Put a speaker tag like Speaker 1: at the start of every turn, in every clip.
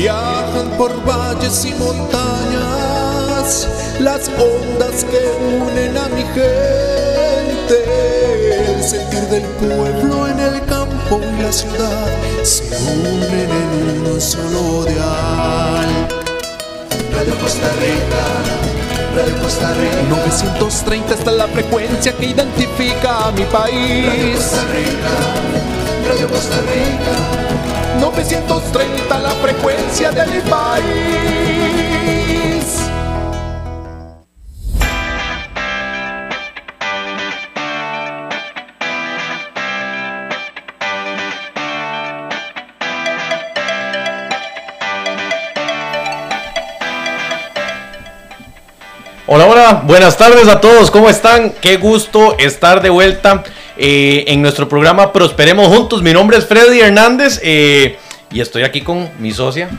Speaker 1: Viajan por valles y montañas las ondas que unen a mi gente. El sentir del pueblo en el campo y la ciudad se unen en un solo dial. Radio Costa Rica, Radio Costa Rica. 930 está la frecuencia que identifica a mi país. Radio Costa Rica, Radio Costa Rica. 930 la frecuencia de mi país.
Speaker 2: Hola, hola, buenas tardes a todos, ¿cómo están? Qué gusto estar de vuelta eh, en nuestro programa Prosperemos Juntos. Mi nombre es Freddy Hernández eh, y estoy aquí con mi socia.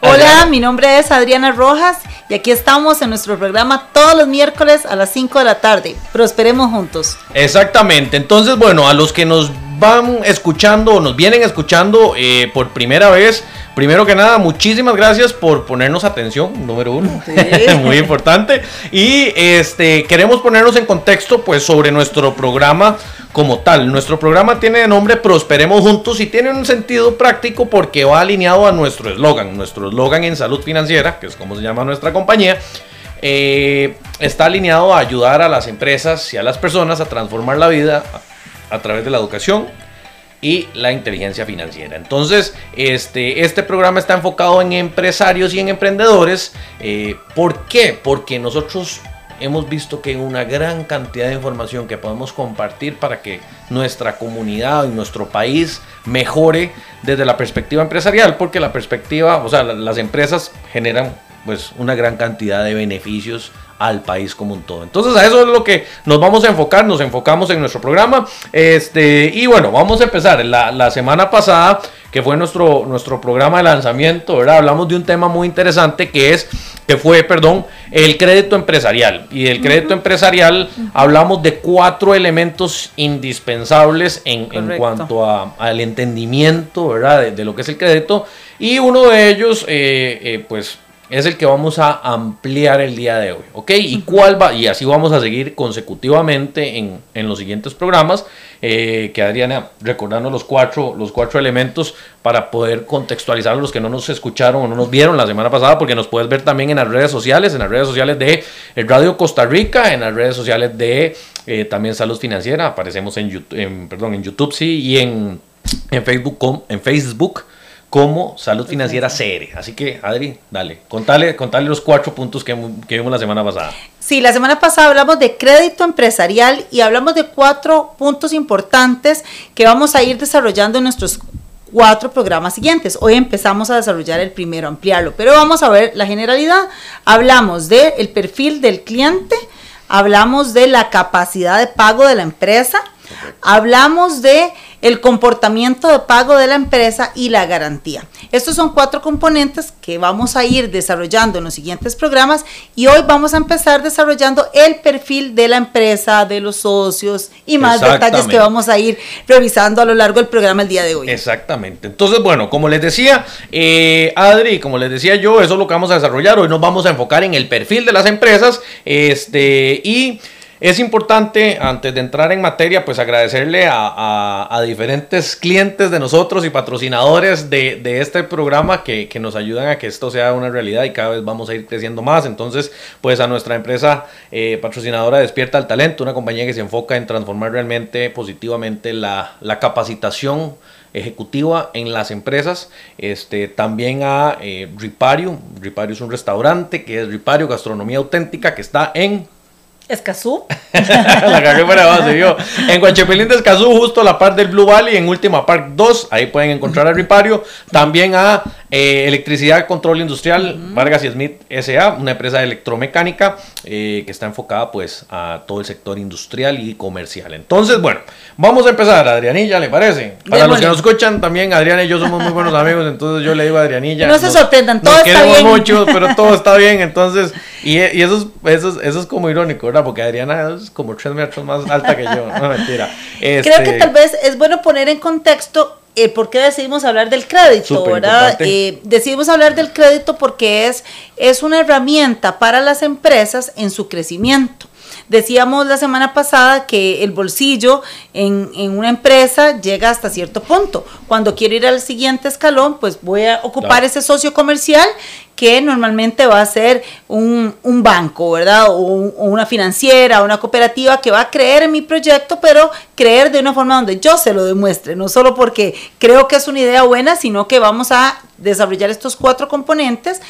Speaker 3: Hola, mi nombre es Adriana Rojas y aquí estamos en nuestro programa todos los miércoles a las 5 de la tarde. Prosperemos juntos.
Speaker 2: Exactamente, entonces bueno, a los que nos van escuchando o nos vienen escuchando eh, por primera vez, Primero que nada, muchísimas gracias por ponernos atención, número uno, muy importante. Y este queremos ponernos en contexto, pues, sobre nuestro programa como tal. Nuestro programa tiene de nombre Prosperemos Juntos y tiene un sentido práctico porque va alineado a nuestro eslogan. Nuestro eslogan en salud financiera, que es como se llama nuestra compañía, eh, está alineado a ayudar a las empresas y a las personas a transformar la vida a través de la educación, y la inteligencia financiera. Entonces, este, este programa está enfocado en empresarios y en emprendedores. Eh, ¿Por qué? Porque nosotros hemos visto que hay una gran cantidad de información que podemos compartir para que nuestra comunidad y nuestro país mejore desde la perspectiva empresarial, porque la perspectiva, o sea, las empresas generan pues una gran cantidad de beneficios al país como un todo. Entonces a eso es lo que nos vamos a enfocar, nos enfocamos en nuestro programa. Este, y bueno, vamos a empezar. La, la semana pasada, que fue nuestro, nuestro programa de lanzamiento, ¿verdad? Hablamos de un tema muy interesante que es, que fue, perdón, el crédito empresarial. Y del crédito empresarial hablamos de cuatro elementos indispensables en, en cuanto a, al entendimiento, ¿verdad? De, lo que es el crédito. Y uno de ellos, eh, eh, pues es el que vamos a ampliar el día de hoy, ¿ok? Y cuál va, y así vamos a seguir consecutivamente en, en los siguientes programas, eh, que Adriana, recordando los cuatro, los cuatro elementos para poder contextualizar a los que no nos escucharon o no nos vieron la semana pasada, porque nos puedes ver también en las redes sociales, en las redes sociales de Radio Costa Rica, en las redes sociales de eh, también Salud Financiera, aparecemos en YouTube, en, perdón, en YouTube, sí, y en, en Facebook, en Facebook como Salud Financiera CR. Así que, Adri, dale, contale, contale los cuatro puntos que, que, vimos la semana pasada.
Speaker 3: Sí, la semana pasada hablamos de crédito empresarial y hablamos de cuatro puntos importantes que vamos a ir desarrollando en nuestros cuatro programas siguientes. Hoy empezamos a desarrollar el primero, ampliarlo, pero vamos a ver la generalidad. Hablamos del el perfil del cliente, hablamos de la capacidad de pago de la empresa, hablamos de el comportamiento de pago de la empresa y la garantía. Estos son cuatro componentes que vamos a ir desarrollando en los siguientes programas y hoy vamos a empezar desarrollando el perfil de la empresa, de los socios y más detalles que vamos a ir revisando a lo largo del programa el día de hoy.
Speaker 2: Exactamente. Entonces, bueno, como les decía, eh, Adri, como les decía yo, eso es lo que vamos a desarrollar. Hoy nos vamos a enfocar en el perfil de las empresas este, y... Es importante, antes de entrar en materia, pues agradecerle a, diferentes clientes de nosotros y patrocinadores de, este programa que, nos ayudan a que esto sea una realidad y cada vez vamos a ir creciendo más. Entonces, pues a nuestra empresa eh, patrocinadora Despierta el Talento, una compañía que se enfoca en transformar realmente positivamente la, capacitación ejecutiva en las empresas. Este, también a eh, Ripario. Ripario es un restaurante que es Ripario Gastronomía Auténtica que está en
Speaker 3: Escazú.
Speaker 2: la cagué para base, yo. En Guachepelín de Escazú, justo a la par del Blue Valley, en Última Park 2, ahí pueden encontrar a Ripario. También a eh, Electricidad Control Industrial, Vargas y Smith S.A., una empresa de electromecánica eh, que está enfocada pues a todo el sector industrial y comercial. Entonces, bueno, vamos a empezar, Adrianilla, ¿le parece? Para los que nos escuchan, también Adriana y yo somos muy buenos amigos, entonces yo le digo a Adrianilla.
Speaker 3: No se sorprendan, todo
Speaker 2: nos
Speaker 3: está bien.
Speaker 2: mucho, pero todo está bien, entonces, y, y eso, es, eso, eso es como irónico, porque Adriana es como tres metros más alta que yo, no mentira.
Speaker 3: Creo que este tal vez es bueno poner en contexto eh, por qué decidimos hablar del crédito, ¿verdad? Eh, decidimos hablar del crédito porque es, es una herramienta para las empresas en su crecimiento. Decíamos la semana pasada que el bolsillo en, una empresa llega hasta cierto punto. Cuando quiero ir al siguiente escalón, pues voy a ocupar ese socio comercial que normalmente va a ser un, banco, ¿verdad? O, o, una financiera, una cooperativa que va a creer en mi proyecto, pero creer de una forma donde yo se lo demuestre, no solo porque creo que es una idea buena, sino que vamos a desarrollar estos cuatro componentes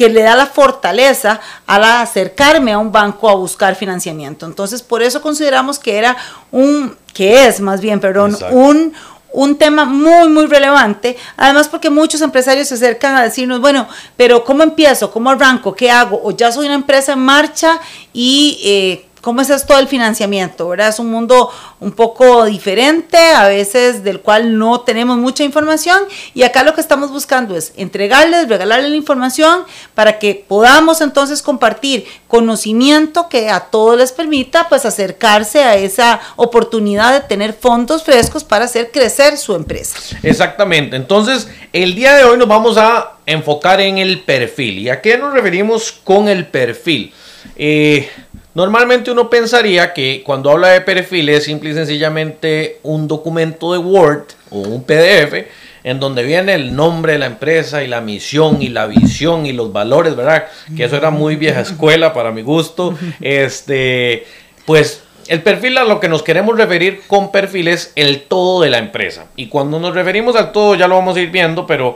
Speaker 3: que le da la fortaleza al acercarme a un banco a buscar financiamiento. Entonces, por eso consideramos que era un, que es más bien, perdón, un, un tema muy, muy relevante. Además, porque muchos empresarios se acercan a decirnos, bueno, pero ¿cómo empiezo? ¿Cómo arranco? ¿Qué hago? O ya soy una empresa en marcha y eh, cómo es esto del financiamiento, ¿verdad? Es un mundo un poco diferente, a veces del cual no tenemos mucha información y acá lo que estamos buscando es entregarles, regalarles la información para que podamos entonces compartir conocimiento que a todos les permita pues acercarse a esa oportunidad de tener fondos frescos para hacer crecer su empresa.
Speaker 2: Exactamente, entonces el día de hoy nos vamos a enfocar en el perfil. ¿Y a qué nos referimos con el perfil? Eh, Normalmente uno pensaría que cuando habla de perfil es simple y sencillamente un documento de Word o un PDF en donde viene el nombre de la empresa y la misión y la visión y los valores, ¿verdad? Que eso era muy vieja escuela para mi gusto. Este, pues el perfil a lo que nos queremos referir con perfil es el todo de la empresa. Y cuando nos referimos al todo ya lo vamos a ir viendo, pero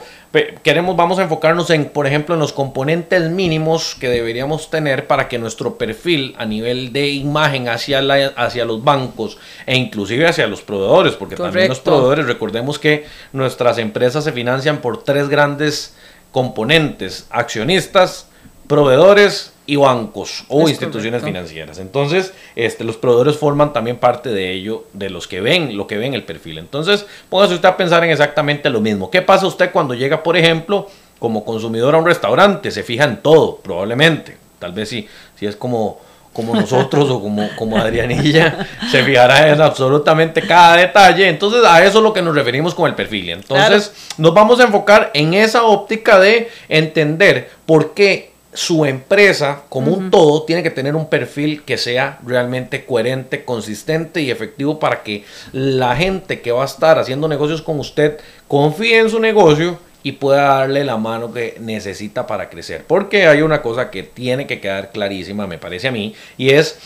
Speaker 2: queremos, vamos a enfocarnos en, por ejemplo, en los componentes mínimos que deberíamos tener para que nuestro perfil a nivel de imagen hacia, la, hacia los bancos e inclusive hacia los proveedores, porque también los proveedores, recordemos que nuestras empresas se financian por tres grandes componentes, accionistas, proveedores y bancos o instituciones financieras. Entonces, este, los proveedores forman también parte de ello, de los que ven, lo que ven el perfil. Entonces, póngase usted a pensar en exactamente lo mismo. ¿Qué pasa usted cuando llega, por ejemplo, como consumidor a un restaurante? Se fija en todo, probablemente. Tal vez si, si es como, como nosotros o como, como Adrianilla, se fijará en absolutamente cada detalle. Entonces, a eso es lo que nos referimos con el perfil. Entonces, nos vamos a enfocar en esa óptica de entender por qué su empresa como un todo tiene que tener un perfil que sea realmente coherente, consistente y efectivo para que la gente que va a estar haciendo negocios con usted confíe en su negocio y pueda darle la mano que necesita para crecer. Porque hay una cosa que tiene que quedar clarísima, me parece a mí, y es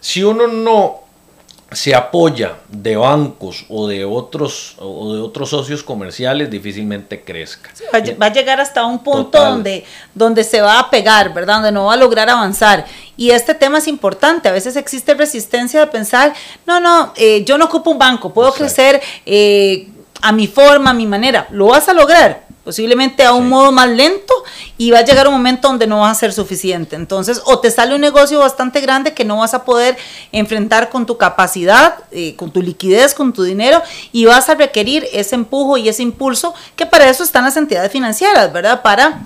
Speaker 2: si uno no se apoya de bancos o de otros o de otros socios comerciales difícilmente crezca.
Speaker 3: va, a llegar hasta un punto donde, donde se va a pegar, ¿verdad? Donde no va a lograr avanzar. Y este tema es importante. A veces existe resistencia de pensar, no, no, eh, yo no ocupo un banco, puedo crecer eh, a mi forma, a mi manera. Lo vas a lograr, posiblemente a un modo más lento y va a llegar un momento donde no va a ser suficiente. Entonces, o te sale un negocio bastante grande que no vas a poder enfrentar con tu capacidad, eh, con tu liquidez, con tu dinero y vas a requerir ese empujo y ese impulso que para eso están las entidades financieras, ¿verdad? Para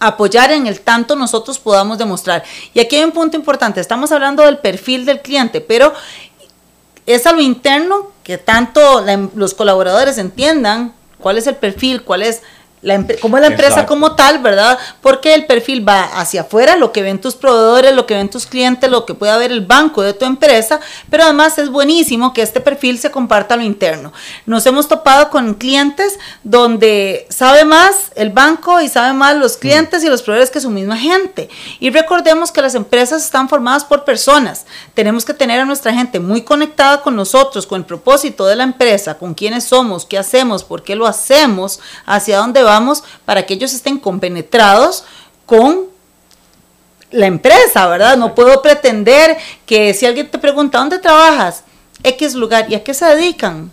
Speaker 3: apoyar en el tanto nosotros podamos demostrar. Y aquí hay un punto importante, estamos hablando del perfil del cliente, pero es a lo interno que tanto los colaboradores entiendan cuál es el perfil, cuál es la, como es la empresa como tal, ¿verdad? Porque el perfil va hacia afuera, lo que ven tus proveedores, lo que ven tus clientes, lo que pueda ver el banco de tu empresa, pero además es buenísimo que este perfil se comparta a lo interno. Nos hemos topado con clientes donde sabe más el banco y sabe más los mm. clientes y los proveedores que su misma gente. Y recordemos que las empresas están formadas por personas. Tenemos que tener a nuestra gente muy conectada con nosotros, con el propósito de la empresa, con quiénes somos, qué hacemos, por qué lo hacemos, hacia dónde vamos para que ellos estén compenetrados con la empresa, ¿verdad? No puedo pretender que si alguien te pregunta, ¿dónde trabajas? X lugar, ¿y a qué se dedican?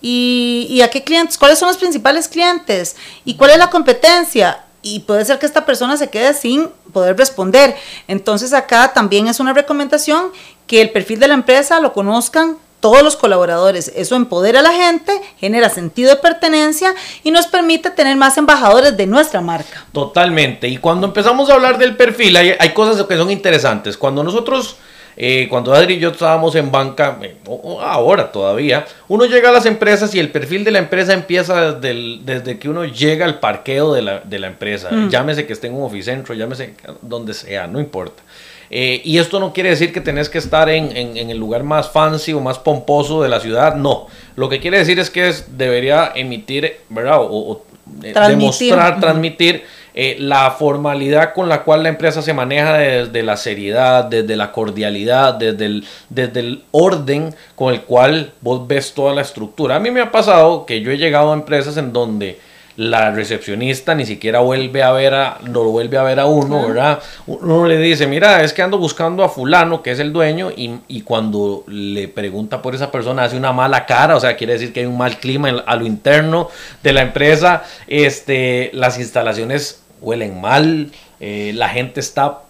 Speaker 3: ¿Y, ¿Y a qué clientes? ¿Cuáles son los principales clientes? ¿Y cuál es la competencia? y puede ser que esta persona se quede sin poder responder. Entonces acá también es una recomendación que el perfil de la empresa lo conozcan todos los colaboradores. Eso empodera a la gente, genera sentido de pertenencia y nos permite tener más embajadores de nuestra marca.
Speaker 2: Totalmente. Y cuando empezamos a hablar del perfil, hay, cosas que son interesantes. Cuando nosotros eh, cuando Adri y yo estábamos en banca, eh, ahora todavía, uno llega a las empresas y el perfil de la empresa empieza desde, desde que uno llega al parqueo de la, de la empresa. Mm. Llámese que esté en un oficentro, llámese donde sea, no importa. Eh, y esto no quiere decir que tenés que estar en, en, el lugar más fancy o más pomposo de la ciudad, no. Lo que quiere decir es que debería emitir, ¿verdad? O, demostrar, transmitir eh, la formalidad con la cual la empresa se maneja desde la seriedad, desde la cordialidad, desde el, desde el orden con el cual vos ves toda la estructura. A mí me ha pasado que yo he llegado a empresas en donde la recepcionista ni siquiera vuelve a ver a, lo vuelve a ver a uno, ¿verdad? Uno le dice, mira, es que ando buscando a fulano, que es el dueño, y, y, cuando le pregunta por esa persona hace una mala cara, o sea, quiere decir que hay un mal clima a lo interno de la empresa, este, las instalaciones huelen mal, eh, la gente está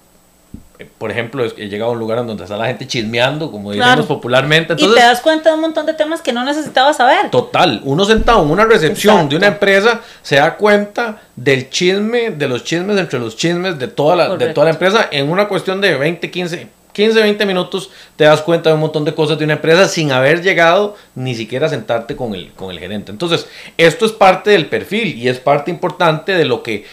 Speaker 2: por ejemplo, he llegado a un lugar donde está la gente chismeando, como decimos popularmente.
Speaker 3: y te das cuenta de un montón de temas que no necesitabas saber.
Speaker 2: Total, uno sentado en una recepción de una empresa se da cuenta del chisme, de los chismes entre los chismes de toda la, de toda la empresa en una cuestión de 20, 15, 15, 20 minutos te das cuenta de un montón de cosas de una empresa sin haber llegado ni siquiera a sentarte con el, con el gerente. Entonces, esto es parte del perfil y es parte importante de lo que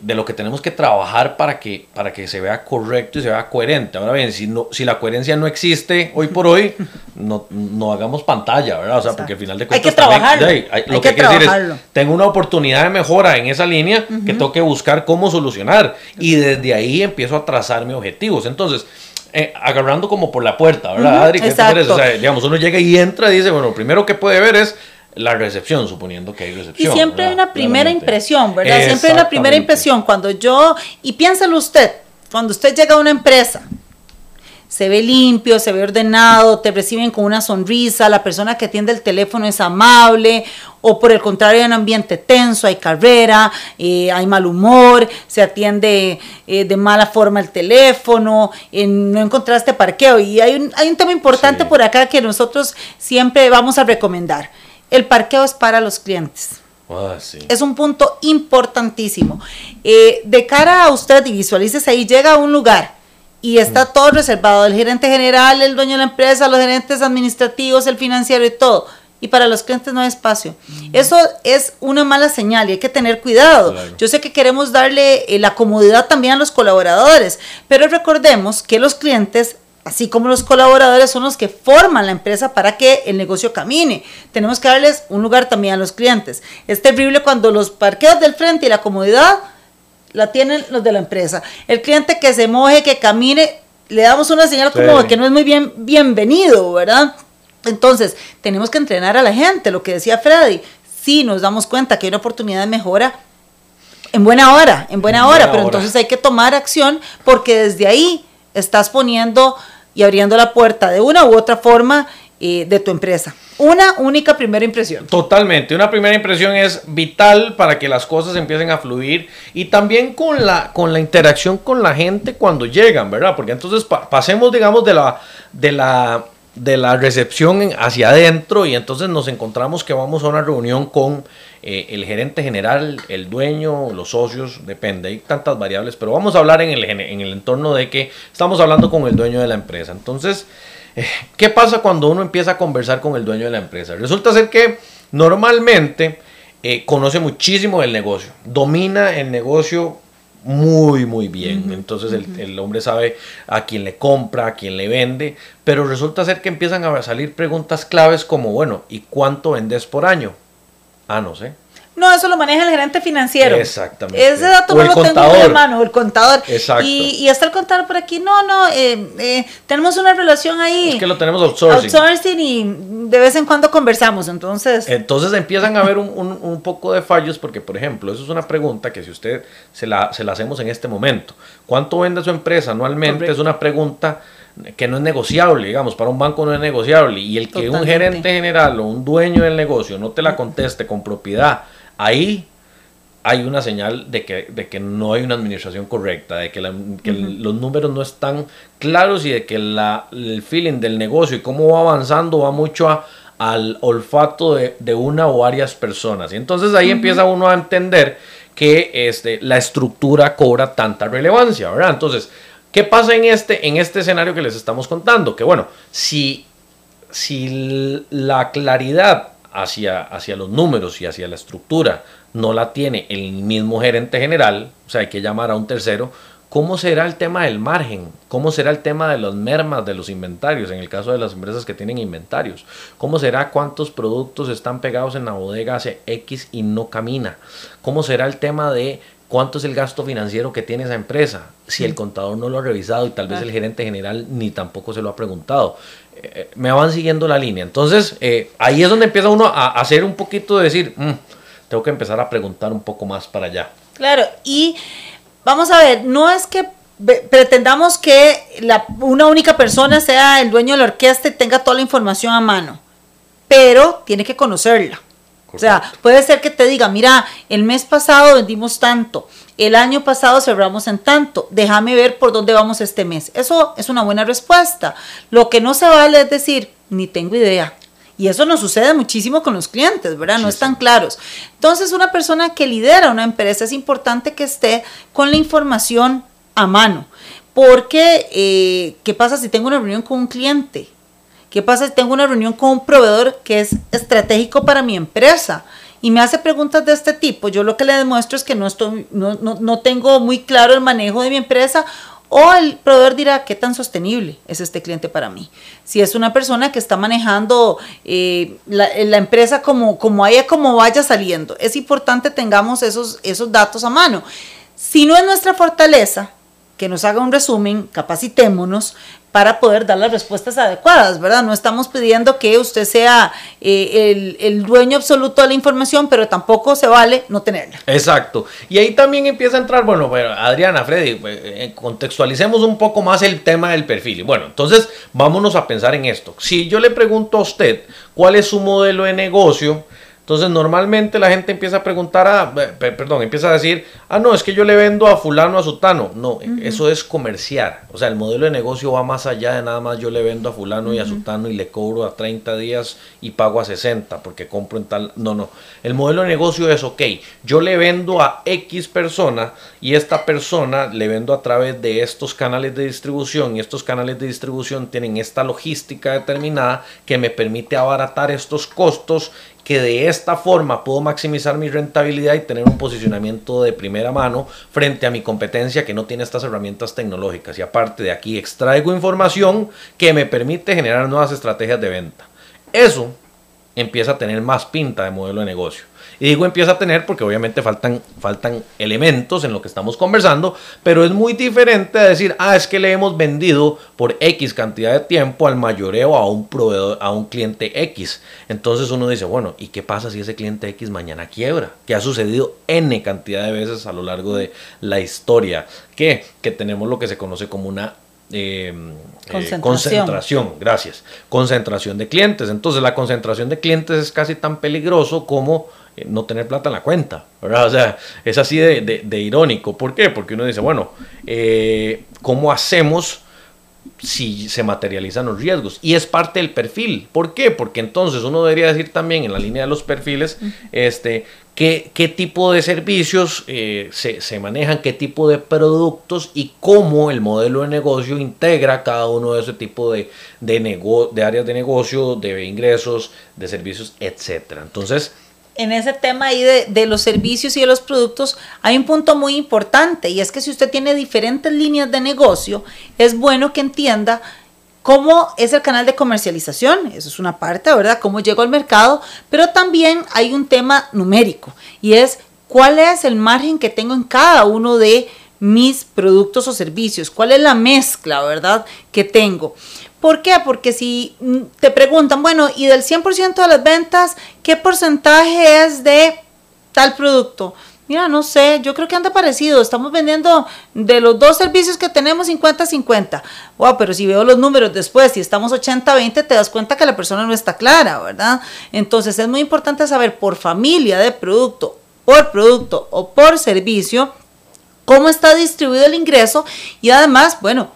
Speaker 2: de lo que tenemos que trabajar para que, para que se vea correcto y se vea coherente. Ahora bien, si, no, si la coherencia no existe hoy por hoy, no, no hagamos pantalla, ¿verdad? O sea, porque al final de cuentas...
Speaker 3: Hay que trabajarlo.
Speaker 2: lo que, hay que decir es, tengo una oportunidad de mejora en esa línea que tengo que buscar cómo solucionar. Y desde ahí empiezo a trazar mis objetivos. Entonces, eh, agarrando como por la puerta, ¿verdad, Adri? ¿Qué? O sea, digamos, uno llega y entra y dice, bueno, lo primero que puede ver es la recepción, suponiendo que hay recepción.
Speaker 3: Y siempre hay una primera impresión, ¿verdad? Siempre hay una primera impresión. Cuando yo, y piénselo usted, cuando usted llega a una empresa, se ve limpio, se ve ordenado, te reciben con una sonrisa, la persona que atiende el teléfono es amable, o por el contrario hay un ambiente tenso, hay carrera, eh, hay mal humor, se atiende eh, de mala forma el teléfono, no encontraste parqueo. Y hay un, hay un tema importante por acá que nosotros siempre vamos a recomendar el parqueo es para los clientes. Ah, es un punto importantísimo. Eh, de cara a usted, y visualices ahí, llega a un lugar y está mm. todo reservado, el gerente general, el dueño de la empresa, los gerentes administrativos, el financiero y todo. Y para los clientes no hay espacio. Mm. Eso es una mala señal y hay que tener cuidado. Yo sé que queremos darle eh, la comodidad también a los colaboradores, pero recordemos que los clientes así como los colaboradores son los que forman la empresa para que el negocio camine. Tenemos que darles un lugar también a los clientes. Es terrible cuando los parqueos del frente y la comodidad la tienen los de la empresa. El cliente que se moje, que camine, le damos una señal como que no es muy bien bienvenido, ¿verdad? Entonces, tenemos que entrenar a la gente, lo que decía Freddy. Sí, nos damos cuenta que hay una oportunidad de mejora en buena hora, en buena hora, pero entonces hay que tomar acción porque desde ahí estás poniendo y abriendo la puerta de una u otra forma eh, de tu empresa. Una única primera impresión.
Speaker 2: Totalmente, una primera impresión es vital para que las cosas empiecen a fluir y también con la, con la interacción con la gente cuando llegan, ¿verdad? Porque entonces pasemos, digamos, de la, de la de la recepción hacia adentro y entonces nos encontramos que vamos a una reunión con eh, el gerente general, el dueño, los socios, depende, hay tantas variables, pero vamos a hablar en el, en el entorno de que estamos hablando con el dueño de la empresa. Entonces, eh, ¿qué pasa cuando uno empieza a conversar con el dueño de la empresa? Resulta ser que normalmente eh, conoce muchísimo del negocio, domina el negocio muy, muy bien. Entonces el, hombre sabe a quién le compra, a quién le vende, pero resulta ser que empiezan a salir preguntas claves como, bueno, ¿y cuánto vendes por año? Ah, no sé.
Speaker 3: No, eso lo maneja el gerente financiero.
Speaker 2: Exactamente.
Speaker 3: Ese dato no lo tengo en mano, el contador. Exacto. Y, y, está el contador por aquí. No, no, eh, eh, tenemos una relación ahí.
Speaker 2: Es que lo tenemos outsourcing.
Speaker 3: Outsourcing y de vez en cuando conversamos, entonces.
Speaker 2: Entonces empiezan a haber un, un, poco de fallos porque, por ejemplo, eso es una pregunta que si usted se la, se la hacemos en este momento. ¿Cuánto vende su empresa anualmente? Es una pregunta que no es negociable, digamos, para un banco no es negociable. Y el que un gerente general o un dueño del negocio no te la conteste con propiedad ahí hay una señal de que, de que no hay una administración correcta, de que, los números no están claros y de que la, el feeling del negocio y cómo va avanzando va mucho al olfato de, una o varias personas. Y entonces ahí empieza uno a entender que este, la estructura cobra tanta relevancia, ¿verdad? Entonces, ¿Qué pasa en este, en este escenario que les estamos contando? Que bueno, si, si la claridad hacia, hacia los números y hacia la estructura no la tiene el mismo gerente general, o sea, hay que llamar a un tercero, ¿Cómo será el tema del margen? ¿Cómo será el tema de las mermas de los inventarios en el caso de las empresas que tienen inventarios? ¿Cómo será cuántos productos están pegados en la bodega hace X y no camina? ¿Cómo será el tema de cuánto es el gasto financiero que tiene esa empresa? Si el contador no lo ha revisado y tal vez el gerente general ni tampoco se lo ha preguntado. Eh, eh, me van siguiendo la línea. Entonces, eh, ahí es donde empieza uno a hacer un poquito de decir, mm, tengo que empezar a preguntar un poco más para allá.
Speaker 3: Claro, y vamos a ver, no es que pretendamos que una única persona sea el dueño de la orquesta y tenga toda la información a mano, pero tiene que conocerla. O sea, puede ser que te diga, mira, el mes pasado vendimos tanto, el año pasado cerramos en tanto, déjame ver por dónde vamos este mes. Eso es una buena respuesta. Lo que no se vale es decir, ni tengo idea. Y eso nos sucede muchísimo con los clientes, ¿verdad? no están claros. Entonces, una persona que lidera una empresa es importante que esté con la información a mano. Porque, eh, ¿qué pasa si tengo una reunión con un cliente? ¿Qué pasa si tengo una reunión con un proveedor que es estratégico para mi empresa? y me hace preguntas de este tipo, yo lo que le demuestro es que no, estoy, no, no, no, tengo muy claro el manejo de mi empresa o el proveedor dirá, ¿qué tan sostenible es este cliente para mí? Si es una persona que está manejando eh, la, empresa como, como haya, como vaya saliendo, es importante tengamos esos, esos datos a mano. Si no es nuestra fortaleza, que nos haga un resumen, capacitémonos para poder dar las respuestas adecuadas, ¿verdad? No estamos pidiendo que usted sea eh, el, dueño absoluto de la información, pero tampoco se vale no tenerla.
Speaker 2: Exacto. Y ahí también empieza a entrar, bueno, Adriana, Freddy, pues, eh, contextualicemos un poco más el tema del perfil. Bueno, entonces vámonos a pensar en esto. Si yo le pregunto a usted cuál es su modelo de negocio, entonces normalmente la gente empieza a preguntar, a, perdón, empieza a decir, ah, no, es que yo le vendo a fulano, a sutano. No, eso es comerciar. O sea, el modelo de negocio va más allá de nada más yo le vendo a fulano y a sutano y le cobro a 30 días y pago a 60 porque compro en tal... No, no. El modelo de negocio es, ok, yo le vendo a X persona y esta persona le vendo a través de estos canales de distribución y estos canales de distribución tienen esta logística determinada que me permite abaratar estos costos que de esta forma puedo maximizar mi rentabilidad y tener un posicionamiento de primera mano frente a mi competencia que no tiene estas herramientas tecnológicas. Y aparte de aquí extraigo información que me permite generar nuevas estrategias de venta. Eso empieza a tener más pinta de modelo de negocio. Y digo empieza a tener porque obviamente faltan, faltan elementos en lo que estamos conversando, pero es muy diferente a decir, ah, es que le hemos vendido por X cantidad de tiempo al mayoreo a un proveedor, a un cliente X. Entonces uno dice, bueno, ¿y qué pasa si ese cliente X mañana quiebra? Que ha sucedido N cantidad de veces a lo largo de la historia. Que, que tenemos lo que se conoce como una eh, concentración. concentración. gracias. Concentración de clientes. Entonces la concentración de clientes es casi tan peligroso como no tener plata en la cuenta, ¿verdad? O sea, es así de, irónico. ¿Por qué? Porque uno dice, bueno, eh, ¿cómo hacemos si se materializan los riesgos? Y es parte del perfil. ¿Por qué? Porque entonces uno debería decir también en la línea de los perfiles, este, qué, qué tipo de servicios eh, se, manejan, qué tipo de productos y cómo el modelo de negocio integra cada uno de ese tipo de, de, de áreas de negocio, de ingresos, de servicios, etcétera. Entonces,
Speaker 3: en ese tema ahí de, los servicios y de los productos, hay un punto muy importante y es que si usted tiene diferentes líneas de negocio, es bueno que entienda cómo es el canal de comercialización, eso es una parte, ¿verdad? Cómo llego al mercado, pero también hay un tema numérico y es cuál es el margen que tengo en cada uno de mis productos o servicios, cuál es la mezcla, ¿verdad? Que tengo. ¿Por qué? Porque si mm, te preguntan, bueno, y del 100% de las ventas, ¿qué porcentaje es de tal producto? Mira, no sé, yo creo que anda parecido. Estamos vendiendo de los dos servicios que tenemos 50-50. Wow, pero si veo los números después, si estamos 80-20, te das cuenta que la persona no está clara, ¿verdad? Entonces es muy importante saber por familia de producto, por producto o por servicio, cómo está distribuido el ingreso y además, bueno,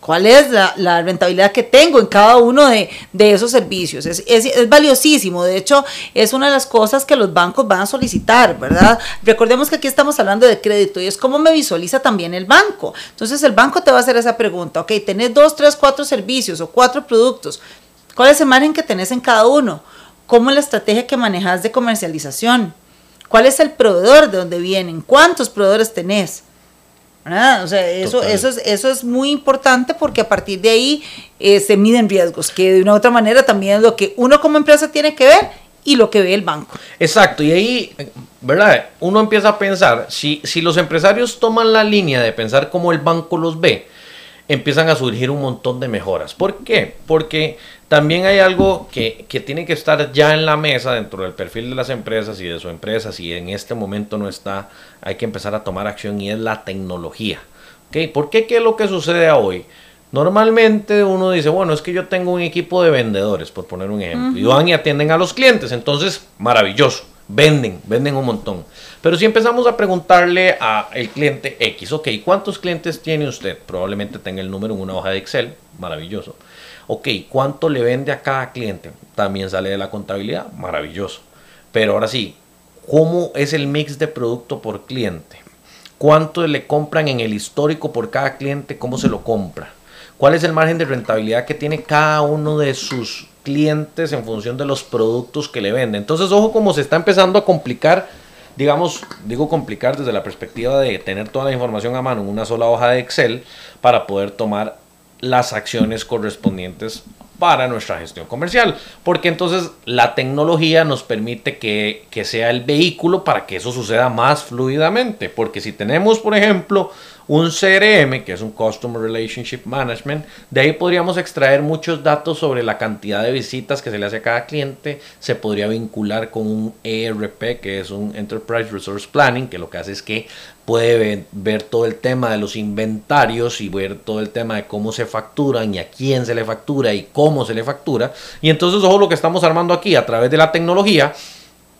Speaker 3: cuál es la, rentabilidad que tengo en cada uno de, esos servicios. Es, valiosísimo, de hecho es una de las cosas que los bancos van a solicitar, ¿verdad? Recordemos que aquí estamos hablando de crédito y es cómo me visualiza también el banco. Entonces el banco te va a hacer esa pregunta, ok, tenés dos, tres, cuatro servicios o cuatro productos, ¿cuál es el margen que tenés en cada uno? ¿Cómo es la estrategia que manejas de comercialización? ¿Cuál es el proveedor de dónde vienen? ¿Cuántos proveedores tenés? O sea, eso, eso, es, eso es muy importante porque a partir de ahí eh, se miden riesgos, que de una u otra manera también es lo que uno como empresa tiene que ver y lo que ve el banco.
Speaker 2: Exacto, y ahí, ¿verdad? Uno empieza a pensar, si, si los empresarios toman la línea de pensar cómo el banco los ve, empiezan a surgir un montón de mejoras. ¿Por qué? Porque también hay algo que, que, tiene que estar ya en la mesa dentro del perfil de las empresas y de su empresa. Si en este momento no está, hay que empezar a tomar acción y es la tecnología. ¿Okay? ¿Por qué? ¿Qué es lo que sucede hoy? Normalmente uno dice, bueno, es que yo tengo un equipo de vendedores, por poner un ejemplo, y van y atienden a los clientes, entonces maravilloso, venden, venden un montón. Pero si empezamos a preguntarle al cliente X, ok, ¿cuántos clientes tiene usted? Probablemente tenga el número en una hoja de Excel, maravilloso. Ok, ¿cuánto le vende a cada cliente? También sale de la contabilidad, maravilloso. Pero ahora sí, ¿cómo es el mix de producto por cliente? ¿Cuánto le compran en el histórico por cada cliente? ¿Cómo se lo compra? ¿Cuál es el margen de rentabilidad que tiene cada uno de sus clientes en función de los productos que le venden? Entonces, ojo cómo se está empezando a complicar digamos, digo complicar desde la perspectiva de tener toda la información a mano en una sola hoja de Excel para poder tomar las acciones correspondientes para nuestra gestión comercial, porque entonces la tecnología nos permite que, que, sea el vehículo para que eso suceda más fluidamente, porque si tenemos, por ejemplo, un CRM, que es un Customer Relationship Management, de ahí podríamos extraer muchos datos sobre la cantidad de visitas que se le hace a cada cliente, se podría vincular con un ERP, que es un Enterprise Resource Planning, que lo que hace es que puede ver, todo el tema de los inventarios y ver todo el tema de cómo se facturan y a quién se le factura y cómo se le factura. Y entonces, ojo, lo que estamos armando aquí a través de la tecnología,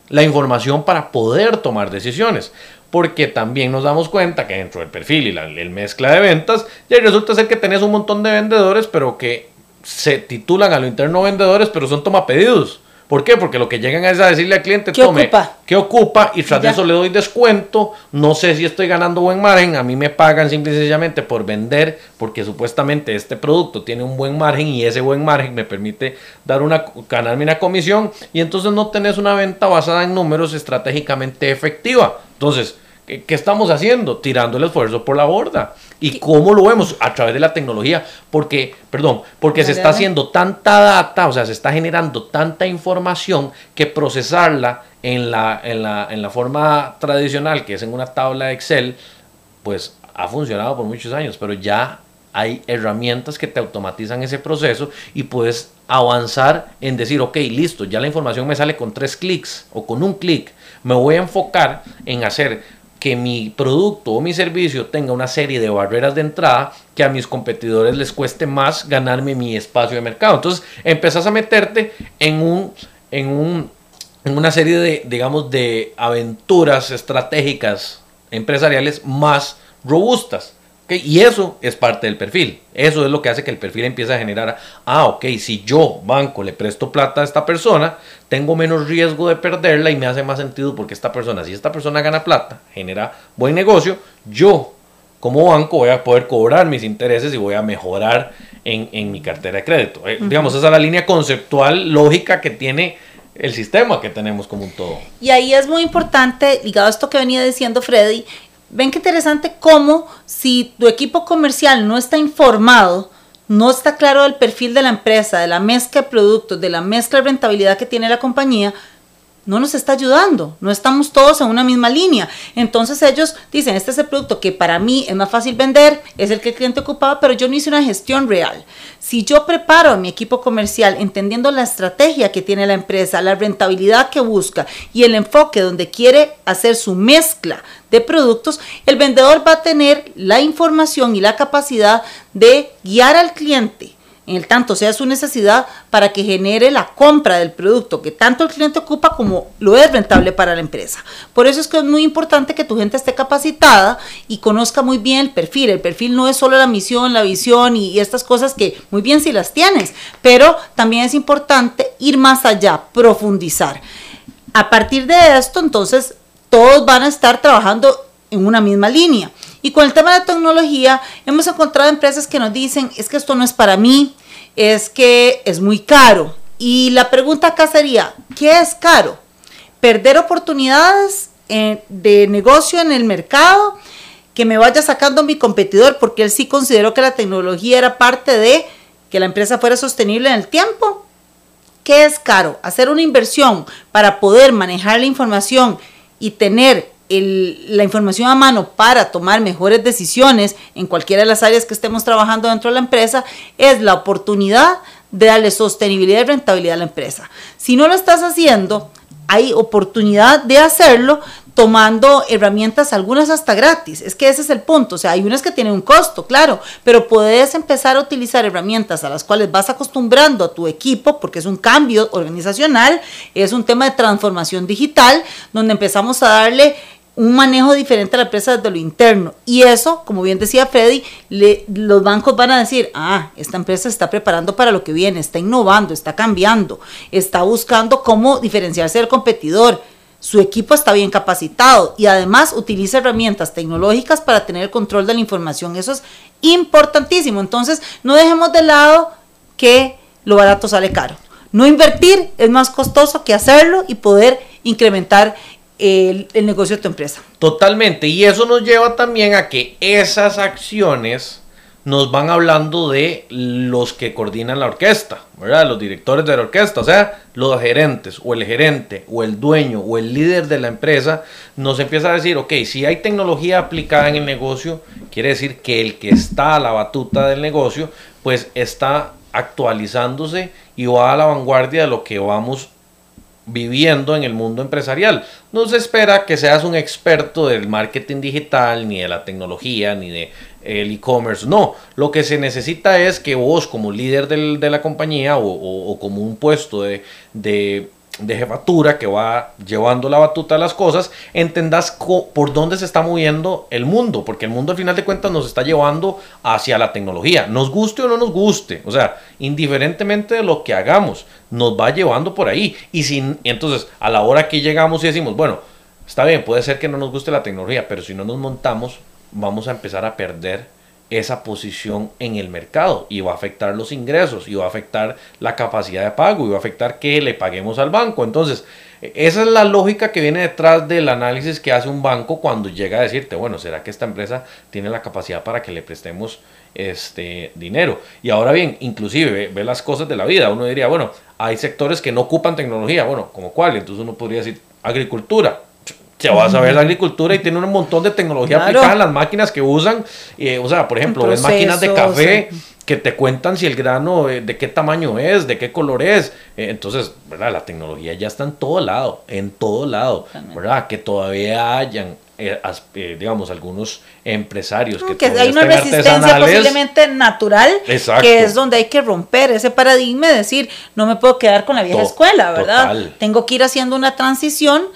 Speaker 2: la información para poder tomar decisiones porque también nos damos cuenta que dentro del perfil y la el mezcla de ventas, ya resulta ser que tenés un montón de vendedores, pero que se titulan a lo interno vendedores, pero son toma pedidos. ¿Por qué? Porque lo que llegan es a decirle al cliente,
Speaker 3: ¿Qué
Speaker 2: tome,
Speaker 3: ocupa?
Speaker 2: ¿qué ocupa? Y tras de eso le doy descuento, no sé si estoy ganando buen margen, a mí me pagan simple y sencillamente por vender, porque supuestamente este producto tiene un buen margen y ese buen margen me permite dar una, ganarme una comisión y entonces no tenés una venta basada en números estratégicamente efectiva. Entonces, ¿qué, estamos haciendo? Tirando el esfuerzo por la borda. ¿Y cómo lo vemos? A través de la tecnología. Porque, perdón, porque se está haciendo tanta data, o sea, se está generando tanta información que procesarla en la, en la, en la forma tradicional, que es en una tabla de Excel, pues ha funcionado por muchos años, pero ya hay herramientas que te automatizan ese proceso y puedes avanzar en decir, ok, listo, ya la información me sale con tres clics o con un clic. Me voy a enfocar en hacer que mi producto o mi servicio tenga una serie de barreras de entrada que a mis competidores les cueste más ganarme mi espacio de mercado. Entonces empezás a meterte en un, en un, en una serie de, digamos, de aventuras estratégicas empresariales más robustas. Y eso es parte del perfil. Eso es lo que hace que el perfil empiece a generar, ah, ok, si yo, banco, le presto plata a esta persona, tengo menos riesgo de perderla y me hace más sentido porque esta persona, si esta persona gana plata, genera buen negocio, yo como banco voy a poder cobrar mis intereses y voy a mejorar en, mi cartera de crédito. Eh, digamos, esa es la línea conceptual, lógica que tiene el sistema que tenemos como un todo.
Speaker 3: Y ahí es muy importante, ligado a esto que venía diciendo Freddy, ven qué interesante cómo si tu equipo comercial no está informado, no está claro del perfil de la empresa, de la mezcla de productos, de la mezcla de rentabilidad que tiene la compañía, no nos está ayudando, no estamos todos en una misma línea. Entonces ellos dicen, este es el producto que para mí es más fácil vender, es el que el cliente ocupaba, pero yo no hice una gestión real. Si yo preparo a mi equipo comercial entendiendo la estrategia que tiene la empresa, la rentabilidad que busca y el enfoque donde quiere hacer su mezcla de productos, el vendedor va a tener la información y la capacidad de guiar al cliente en el tanto sea su necesidad para que genere la compra del producto que tanto el cliente ocupa como lo es rentable para la empresa. Por eso es que es muy importante que tu gente esté capacitada y conozca muy bien el perfil. El perfil no es solo la misión, la visión y, estas cosas que muy bien si las tienes, pero también es importante ir más allá, profundizar. A partir de esto, entonces, todos van a estar trabajando en una misma línea. Y con el tema de tecnología, hemos encontrado empresas que nos dicen, es que esto no es para mí, es que es muy caro. Y la pregunta acá sería, ¿qué es caro? ¿Perder oportunidades eh, de negocio en el mercado? ¿Que me vaya sacando mi competidor porque él sí consideró que la tecnología era parte de que la empresa fuera sostenible en el tiempo? ¿Qué es caro? Hacer una inversión para poder manejar la información y tener la información a mano para tomar mejores decisiones en cualquiera de las áreas que estemos trabajando dentro de la empresa es la oportunidad de darle sostenibilidad y rentabilidad a la empresa. Si no lo estás haciendo, hay oportunidad de hacerlo tomando herramientas, algunas hasta gratis. Es que ese es el punto. O sea, hay unas que tienen un costo, claro, pero puedes empezar a utilizar herramientas a las cuales vas acostumbrando a tu equipo, porque es un cambio organizacional, es un tema de transformación digital, donde empezamos a darle un manejo diferente a la empresa desde lo interno. Y eso, como bien decía Freddy, los bancos van a decir, ah, esta empresa se está preparando para lo que viene, está innovando, está cambiando, está buscando cómo diferenciarse del competidor. Su equipo está bien capacitado y además utiliza herramientas tecnológicas para tener el control de la información. Eso es importantísimo. Entonces, no dejemos de lado que lo barato sale caro. No invertir es más costoso que hacerlo y poder incrementar el, negocio de tu empresa.
Speaker 2: Totalmente, y eso nos lleva también a que esas acciones nos van hablando de los que coordinan la orquesta, ¿verdad? Los directores de la orquesta, o sea, los gerentes, o el gerente, o el dueño, o el líder de la empresa, nos empieza a decir, ok, si hay tecnología aplicada en el negocio, quiere decir que el que está a la batuta del negocio, pues está actualizándose y va a la vanguardia de lo que vamos viviendo en el mundo empresarial. No se espera que seas un experto del marketing digital, ni de la tecnología, ni de el e-commerce. No, lo que se necesita es que vos como líder de la compañía o, como un puesto de, de jefatura que va llevando la batuta a las cosas, entendas por dónde se está moviendo el mundo, porque el mundo al final de cuentas nos está llevando hacia la tecnología, nos guste o no nos guste, o sea, indiferentemente de lo que hagamos, nos va llevando por ahí. Y, sin, entonces, a la hora que llegamos y decimos, bueno, está bien, puede ser que no nos guste la tecnología, pero si no nos montamos, vamos a empezar a perder esa posición en el mercado y va a afectar los ingresos y va a afectar la capacidad de pago y va a afectar que le paguemos al banco. Entonces, esa es la lógica que viene detrás del análisis que hace un banco cuando llega a decirte, bueno, ¿será que esta empresa tiene la capacidad para que le prestemos este dinero? Y ahora bien, inclusive ve, ve las cosas de la vida. Uno diría, bueno, hay sectores que no ocupan tecnología. Bueno, ¿como cuál? Entonces uno podría decir agricultura se va a saber la agricultura y tiene un montón de tecnología aplicada en las máquinas que usan. Eh, o sea, por ejemplo, ves máquinas de café que te cuentan si el grano, eh, de qué tamaño es, de qué color es. Eh, entonces, ¿verdad? La tecnología ya está en todo lado, en todo lado, ¿verdad? Que todavía hayan digamos, algunos empresarios que,
Speaker 3: que hay una resistencia posiblemente natural, que es donde hay que romper ese paradigma de decir, no me puedo quedar con la vieja escuela, ¿verdad? Tengo que ir haciendo una transición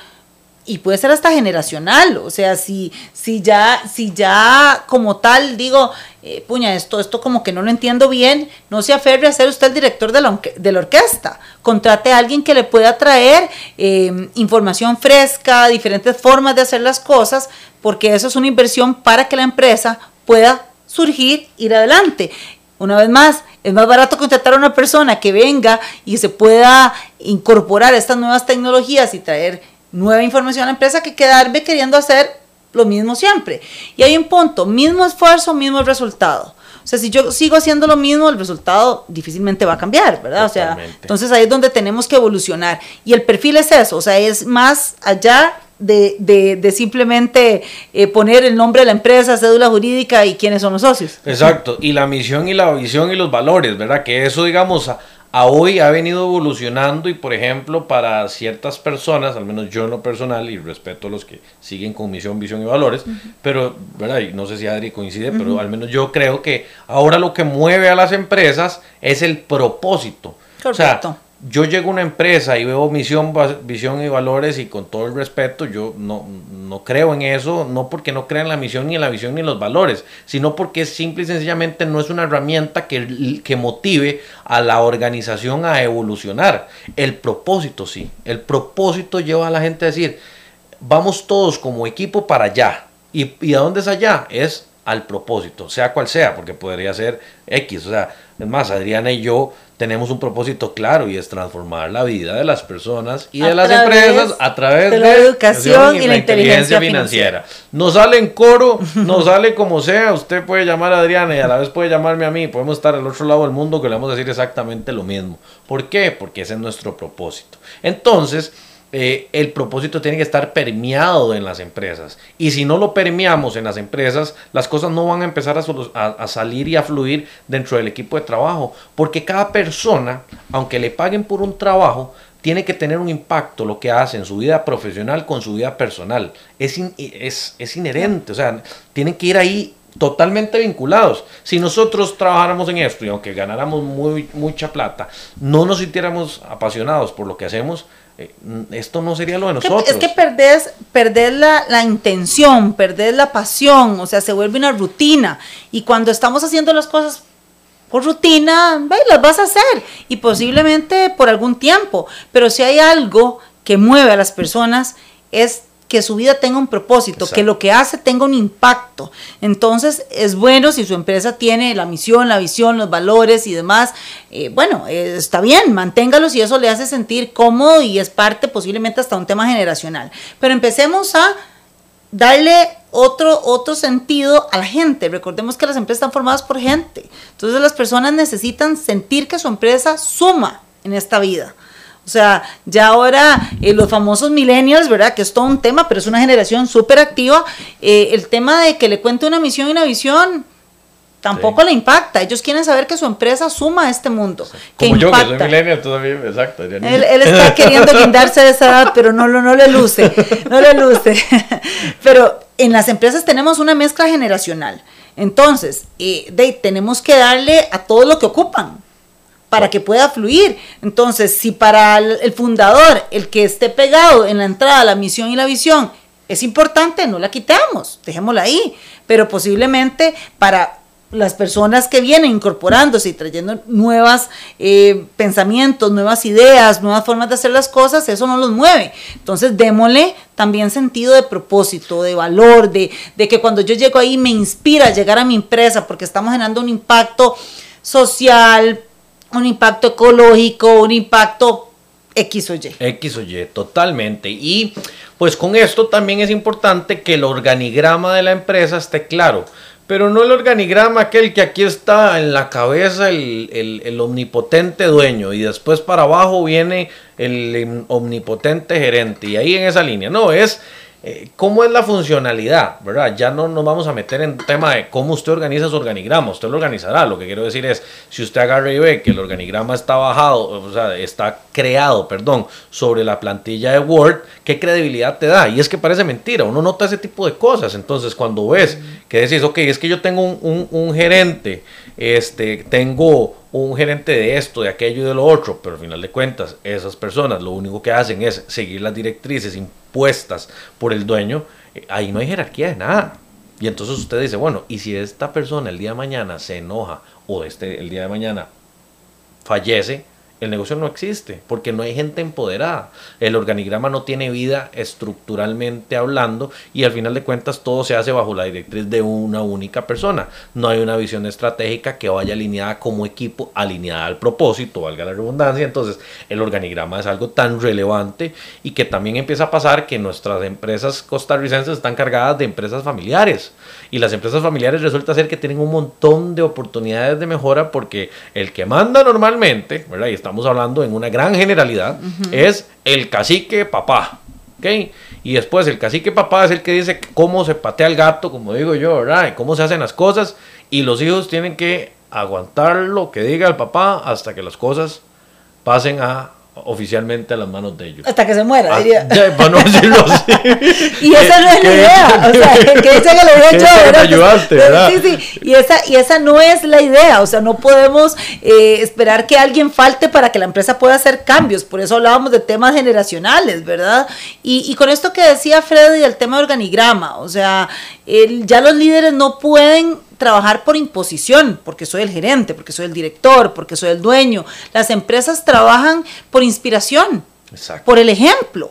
Speaker 3: y puede ser hasta generacional, o sea, si, si, ya, si ya como tal digo, eh, puña, esto, esto como que no lo entiendo bien, no se aferre a ser usted el director de la, de la orquesta, contrate a alguien que le pueda traer em, información fresca, diferentes formas de hacer las cosas, porque eso es una inversión para que la empresa pueda surgir, ir adelante. Una vez más, es más barato contratar a una persona que venga y se pueda incorporar estas nuevas tecnologías y traer nueva información a la empresa que quedarme queriendo hacer lo mismo siempre. Y hay un punto, mismo esfuerzo, mismo resultado. O sea, si yo sigo haciendo lo mismo, el resultado difícilmente va a cambiar, ¿verdad? O sea, entonces ahí es donde tenemos que evolucionar. Y el perfil es eso, o sea, es más allá de, de, simplemente eh, poner el nombre de la empresa, cédula jurídica y quiénes son los socios.
Speaker 2: Exacto, y la misión y la visión y los valores, ¿verdad? Que eso, digamos, a hoy ha venido evolucionando y por ejemplo para ciertas personas, al menos yo en lo personal y respeto a los que siguen con misión, visión y valores, pero ¿verdad? Y no sé si Adri coincide, pero al menos yo creo que ahora lo que mueve a las empresas es el propósito. O sea, yo llego a una empresa y veo misión, visión y valores y con todo el respeto, yo no, no creo en eso, no porque no crea en la misión ni en la visión ni en los valores, sino porque simple y sencillamente no es una herramienta que, que motive a la organización a evolucionar. El propósito sí, el propósito lleva a la gente a decir, vamos todos como equipo para allá. ¿Y, y a dónde es allá? Es al propósito, sea cual sea, porque podría ser X. O sea, es más, Adriana y yo tenemos un propósito claro y es transformar la vida de las personas y de las empresas a través de,
Speaker 3: la educación y, la, inteligencia, financiera.
Speaker 2: Nos sale en coro, nos sale como sea, usted puede llamar a Adriana y a la vez puede llamarme a mí, podemos estar al otro lado del mundo que le vamos a decir exactamente lo mismo. ¿Por qué? Porque ese es nuestro propósito. Entonces, eh, el propósito tiene que estar permeado en las empresas. Y si no lo permeamos en las empresas, las cosas no van a empezar a, salir y a fluir dentro del equipo de trabajo. Porque cada persona, aunque le paguen por un trabajo, tiene que tener un impacto lo que hace en su vida profesional con su vida personal. Es, es, es inherente, o sea, tienen que ir ahí totalmente vinculados. Si nosotros trabajáramos en esto y aunque ganáramos muy, mucha plata, no nos sintiéramos apasionados por lo que hacemos, esto no sería lo de nosotros.
Speaker 3: Es que perdés, perdés la, la, intención, perdés la pasión, o sea, se vuelve una rutina. Y cuando estamos haciendo las cosas por rutina, las vas a hacer y posiblemente por algún tiempo. Pero si hay algo que mueve a las personas es que su vida tenga un propósito, que lo que hace tenga un impacto. Entonces es bueno si su empresa tiene la misión, la visión, los valores y demás. Eh, bueno, eh, está bien, manténgalos y eso le hace sentir cómodo y es parte posiblemente hasta un tema generacional. Pero empecemos a darle otro, otro sentido a la gente. Recordemos que las empresas están formadas por gente. Entonces las personas necesitan sentir que su empresa suma en esta vida. O sea, ya ahora eh, los famosos millennials, ¿verdad? Que es todo un tema, pero es una generación súper activa. Eh, el tema de que le cuente una misión y una visión tampoco le impacta. Ellos quieren saber que su empresa suma a este mundo.
Speaker 2: Como yo, que soy millennial todavía, exacto.
Speaker 3: Él, él, está queriendo lindarse de esa edad, pero no, no, no le luce, no le luce. pero en las empresas tenemos una mezcla generacional. Entonces, eh, de, tenemos que darle a todo lo que ocupan para que pueda fluir. Entonces, si para el fundador, el que esté pegado en la entrada, la misión y la visión, es importante, no la quitamos, dejémosla ahí. Pero posiblemente para las personas que vienen incorporándose y trayendo nuevos eh, pensamientos, nuevas ideas, nuevas formas de hacer las cosas, eso no los mueve. Entonces, démosle también sentido de propósito, de valor, de, de que cuando yo llego ahí me inspira a llegar a mi empresa porque estamos generando un impacto social, un impacto ecológico, un impacto X o Y.
Speaker 2: X o Y, totalmente. Y pues con esto también es importante que el organigrama de la empresa esté claro. Pero no el organigrama aquel que aquí está en la cabeza el, el omnipotente dueño y después para abajo viene el omnipotente gerente y ahí en esa línea. No, es eh, ¿Cómo es la funcionalidad? ¿verdad? Ya no nos vamos a meter en tema de cómo usted organiza su organigrama, usted lo organizará. Lo que quiero decir es, si usted agarra y ve que el organigrama está bajado, o sea, está creado, perdón, sobre la plantilla de Word, ¿qué credibilidad te da? Y es que parece mentira, uno nota ese tipo de cosas. Entonces, cuando ves que decís, ok, es que yo tengo un, un gerente, este, tengo un gerente de esto, de aquello y de lo otro, pero al final de cuentas, esas personas lo único que hacen es seguir las directrices puestas por el dueño, eh, ahí no hay jerarquía de nada. Y entonces usted dice, bueno, y si esta persona el día de mañana se enoja o este el día de mañana fallece, el negocio no existe porque no hay gente empoderada. El organigrama no tiene vida estructuralmente hablando y al final de cuentas todo se hace bajo la directriz de una única persona. No hay una visión estratégica que vaya alineada como equipo, alineada al propósito, valga la redundancia. Entonces el organigrama es algo tan relevante y que también empieza a pasar que nuestras empresas costarricenses están cargadas de empresas familiares y las empresas familiares resulta ser que tienen un montón de oportunidades de mejora porque el que manda normalmente, ¿verdad? Y estamos hablando en una gran generalidad, es el cacique papá. ¿ok? Y después el cacique papá es el que dice cómo se patea el gato, como digo yo, ¿verdad? Y cómo se hacen las cosas. Y los hijos tienen que aguantar lo que diga el papá hasta que las cosas pasen a oficialmente a las manos de ellos.
Speaker 3: Hasta que se muera,
Speaker 2: Ah,
Speaker 3: diría.
Speaker 2: ya, para no decirlo así.
Speaker 3: Y esa no es la idea, o sea, que dice que lo
Speaker 2: dice
Speaker 3: hecho, ¿verdad?
Speaker 2: ayudaste, ¿verdad?
Speaker 3: Sí, sí, y esa, y esa no es la idea, o sea, no podemos eh, esperar que alguien falte para que la empresa pueda hacer cambios, por eso hablábamos de temas generacionales, ¿verdad? Y, y con esto que decía Freddy, el tema de organigrama, o sea, el- ya los líderes no pueden trabajar por imposición, porque soy el gerente, porque soy el director, porque soy el dueño. Las empresas trabajan por inspiración,
Speaker 2: Exacto.
Speaker 3: por el ejemplo.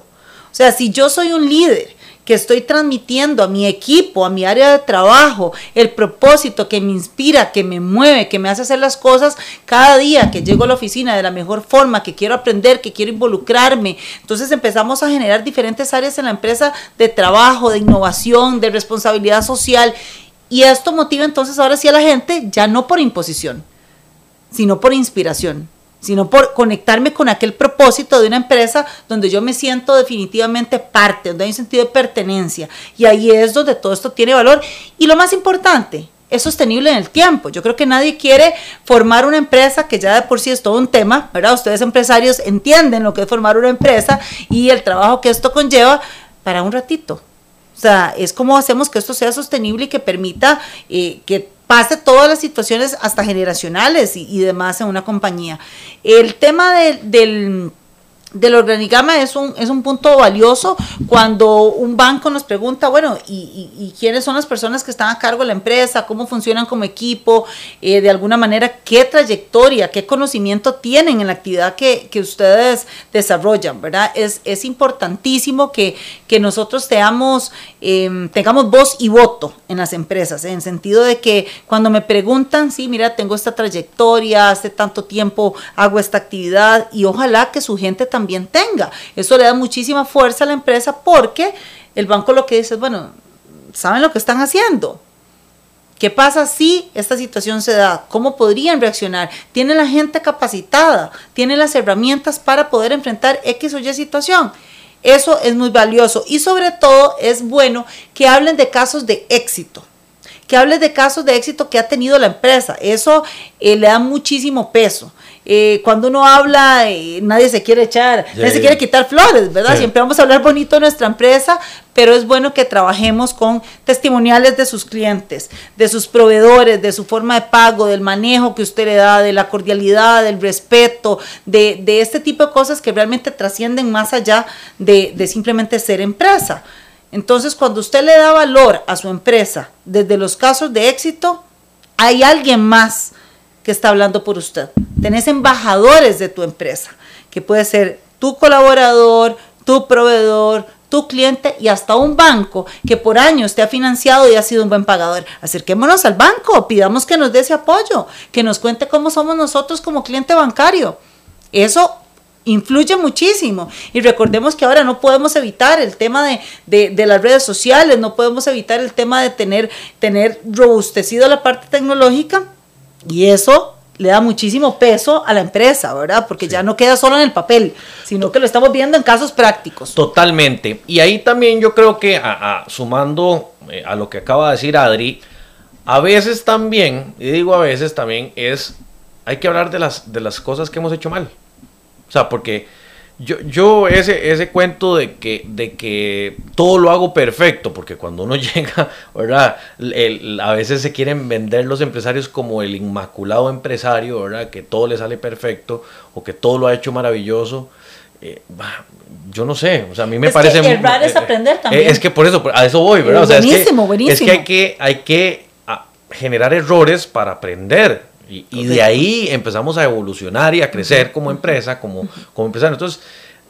Speaker 3: O sea, si yo soy un líder que estoy transmitiendo a mi equipo, a mi área de trabajo, el propósito que me inspira, que me mueve, que me hace hacer las cosas cada día que llego a la oficina de la mejor forma, que quiero aprender, que quiero involucrarme. Entonces empezamos a generar diferentes áreas en la empresa de trabajo, de innovación, de responsabilidad social. Y esto motiva entonces ahora sí a la gente, ya no por imposición, sino por inspiración, sino por conectarme con aquel propósito de una empresa donde yo me siento definitivamente parte, donde hay un sentido de pertenencia. Y ahí es donde todo esto tiene valor. Y lo más importante, es sostenible en el tiempo. Yo creo que nadie quiere formar una empresa que ya de por sí es todo un tema, ¿verdad? Ustedes empresarios entienden lo que es formar una empresa y el trabajo que esto conlleva para un ratito. O sea, es como hacemos que esto sea sostenible y que permita eh, que pase todas las situaciones hasta generacionales y, demás en una compañía. El tema de- del, del organigrama es un, es un punto valioso cuando un banco nos pregunta, bueno, ¿y, y- quiénes son las personas que están a cargo de la empresa? ¿Cómo funcionan como equipo? Eh, de alguna manera, ¿qué trayectoria, qué conocimiento tienen en la actividad que, que ustedes desarrollan? ¿Verdad? Es, es importantísimo que, que nosotros eh, tengamos voz y voto en las empresas, en el sentido de que cuando me preguntan, sí, mira, tengo esta trayectoria, hace tanto tiempo hago esta actividad y ojalá que su gente también tenga. Eso le da muchísima fuerza a la empresa porque el banco lo que dice es, bueno, ¿saben lo que están haciendo? ¿Qué pasa si esta situación se da? ¿Cómo podrían reaccionar? ¿Tiene la gente capacitada? ¿Tiene las herramientas para poder enfrentar X o Y situación? Eso es muy valioso y sobre todo es bueno que hablen de casos de éxito, que hablen de casos de éxito que ha tenido la empresa. Eso eh, le da muchísimo peso. Eh, cuando uno habla, eh, nadie se quiere echar, nadie se quiere quitar flores, ¿verdad? Siempre vamos a hablar bonito de nuestra empresa, pero es bueno que trabajemos con testimoniales de sus clientes, de sus proveedores, de su forma de pago, del manejo que usted le da, de la cordialidad, del respeto, de, de este tipo de cosas que realmente trascienden más allá de, de simplemente ser empresa. Entonces, cuando usted le da valor a su empresa, desde los casos de éxito, hay alguien más que está hablando por usted. Tenés embajadores de tu empresa, que puede ser tu colaborador, tu proveedor, tu cliente y hasta un banco que por años te ha financiado y ha sido un buen pagador. Acerquémonos al banco, pidamos que nos dé ese apoyo, que nos cuente cómo somos nosotros como cliente bancario. Eso influye muchísimo. Y recordemos que ahora no podemos evitar el tema de, de- de las redes sociales, no podemos evitar el tema de tener, tener robustecido la parte tecnológica y eso le da muchísimo peso a la empresa, ¿verdad? Porque ya no queda solo en el papel, sino que lo estamos viendo en casos prácticos.
Speaker 2: Totalmente. Y ahí también yo creo que, a- a- sumando eh, a lo que acaba de decir Adri, a veces también, y digo a veces también, es, hay que hablar de las, de las cosas que hemos hecho mal. O sea, porque yo, yo ese, ese cuento de que, de que todo lo hago perfecto, porque cuando uno llega, ¿verdad? El- a veces se quieren vender los empresarios como el inmaculado empresario, ¿verdad? Que todo le sale perfecto o que todo lo ha hecho maravilloso. Eh, yo no sé, o sea, a mí me
Speaker 3: Es que
Speaker 2: parece...
Speaker 3: errar es
Speaker 2: eh,
Speaker 3: aprender
Speaker 2: eh,
Speaker 3: también.
Speaker 2: Es que por eso, a eso voy, ¿verdad? O sea, es que-
Speaker 3: Buenísimo,
Speaker 2: es
Speaker 3: buenísimo.
Speaker 2: que hay que, hay que ah, generar errores para aprender. Y, y de ahí empezamos a evolucionar y a crecer como empresa, como, como empresario. Entonces,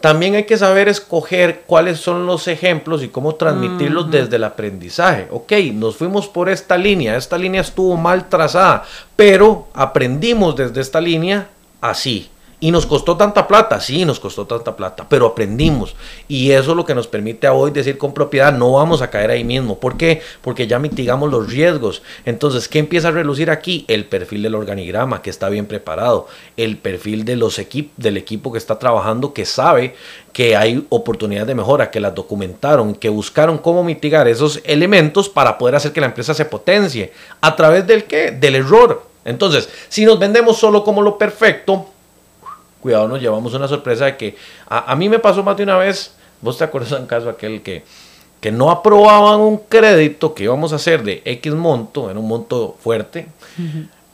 Speaker 2: también hay que saber escoger cuáles son los ejemplos y cómo transmitirlos desde el aprendizaje. Ok, nos fuimos por esta línea, esta línea estuvo mal trazada, pero aprendimos desde esta línea así. Y nos costó tanta plata, sí, nos costó tanta plata, pero aprendimos. Y eso es lo que nos permite a hoy decir con propiedad, no vamos a caer ahí mismo. ¿Por qué? Porque ya mitigamos los riesgos. Entonces, ¿qué empieza a relucir aquí? El perfil del organigrama, que está bien preparado. El perfil de los del equipo que está trabajando, que sabe que hay oportunidades de mejora, que las documentaron, que buscaron cómo mitigar esos elementos para poder hacer que la empresa se potencie. ¿A través del qué? Del error. Entonces, si nos vendemos solo como lo perfecto, cuidado, nos llevamos una sorpresa de que a, a mí me pasó más de una vez, vos te acuerdas en caso aquel que, que no aprobaban un crédito que íbamos a hacer de X monto, era un monto fuerte,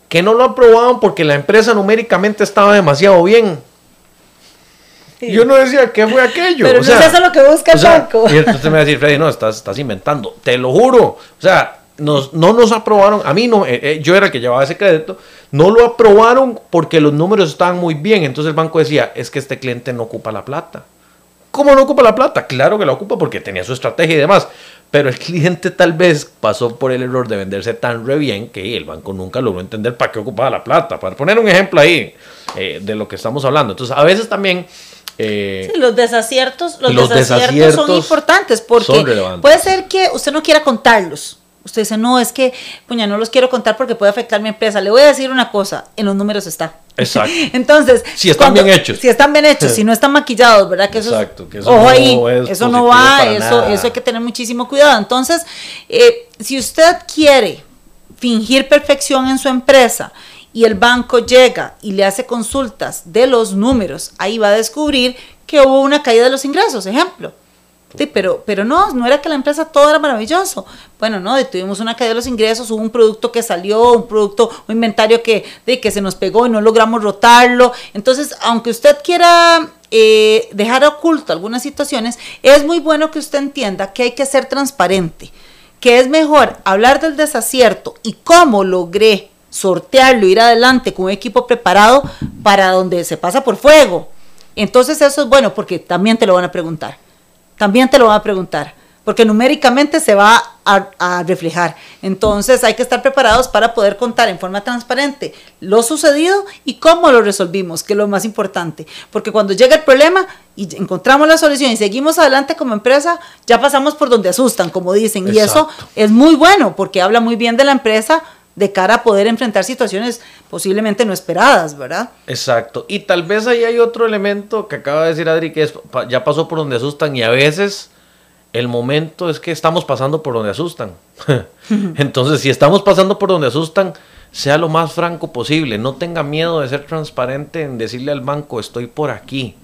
Speaker 2: que no lo aprobaban porque la empresa numéricamente estaba demasiado bien. Yo no decía, ¿qué fue aquello?
Speaker 3: Pero
Speaker 2: O
Speaker 3: no
Speaker 2: sea,
Speaker 3: es eso lo que busca el
Speaker 2: sea,
Speaker 3: banco.
Speaker 2: Y entonces me va a decir, Freddy, no, estás, estás inventando. Te lo juro. O sea, nos, no nos aprobaron. A mí no, eh, eh, yo era el que llevaba ese crédito. No lo aprobaron porque los números estaban muy bien. Entonces el banco decía, es que este cliente no ocupa la plata. ¿Cómo no ocupa la plata? Claro que la ocupa porque tenía su estrategia y demás. Pero el cliente tal vez pasó por el error de venderse tan re bien que el banco nunca logró entender para qué ocupaba la plata. Para poner un ejemplo ahí eh, de lo que estamos hablando. Entonces, a veces también... eh,
Speaker 3: Sí, los desaciertos, los,
Speaker 2: Los
Speaker 3: desaciertos, son importantes porque
Speaker 2: son
Speaker 3: puede ser que usted no quiera contarlos. Usted dice, no, es que, puña, no los quiero contar porque puede afectar mi empresa. Le voy a decir una cosa, en los números está.
Speaker 2: Exacto.
Speaker 3: Entonces,
Speaker 2: Si están bien hechos.
Speaker 3: Si están bien hechos, si no están maquillados, ¿verdad? Que eso,
Speaker 2: Exacto, que eso
Speaker 3: ojo
Speaker 2: no
Speaker 3: ahí,
Speaker 2: es
Speaker 3: eso no va, eso,
Speaker 2: nada.
Speaker 3: eso hay que tener muchísimo cuidado. Entonces, eh, si usted quiere fingir perfección en su empresa y el banco llega y le hace consultas de los números, ahí va a descubrir que hubo una caída de los ingresos, ejemplo. Sí, pero, pero no, no era que la empresa todo era maravilloso. Bueno, no, tuvimos una caída de los ingresos, hubo un producto que salió, un producto, un inventario que, de, que se nos pegó y no logramos rotarlo. Entonces, aunque usted quiera eh, dejar oculto algunas situaciones, es muy bueno que usted entienda que hay que ser transparente, que es mejor hablar del desacierto y cómo logré sortearlo, ir adelante con un equipo preparado para donde se pasa por fuego. Entonces eso es bueno porque también te lo van a preguntar también te lo van a preguntar, porque numéricamente se va a, a reflejar. Entonces hay que estar preparados para poder contar en forma transparente lo sucedido y cómo lo resolvimos, que es lo más importante. Porque cuando llega el problema y encontramos la solución y seguimos adelante como empresa, ya pasamos por donde asustan, como dicen. Y eso es muy bueno porque habla muy bien de la empresa de cara a poder enfrentar situaciones posiblemente no esperadas, ¿verdad?
Speaker 2: Exacto. Y tal vez ahí hay otro elemento que acaba de decir Adri, que es, ya pasó por donde asustan y a veces el momento es que estamos pasando por donde asustan. Entonces, si estamos pasando por donde asustan, sea lo más franco posible. No tenga miedo de ser transparente en decirle al banco, estoy por aquí.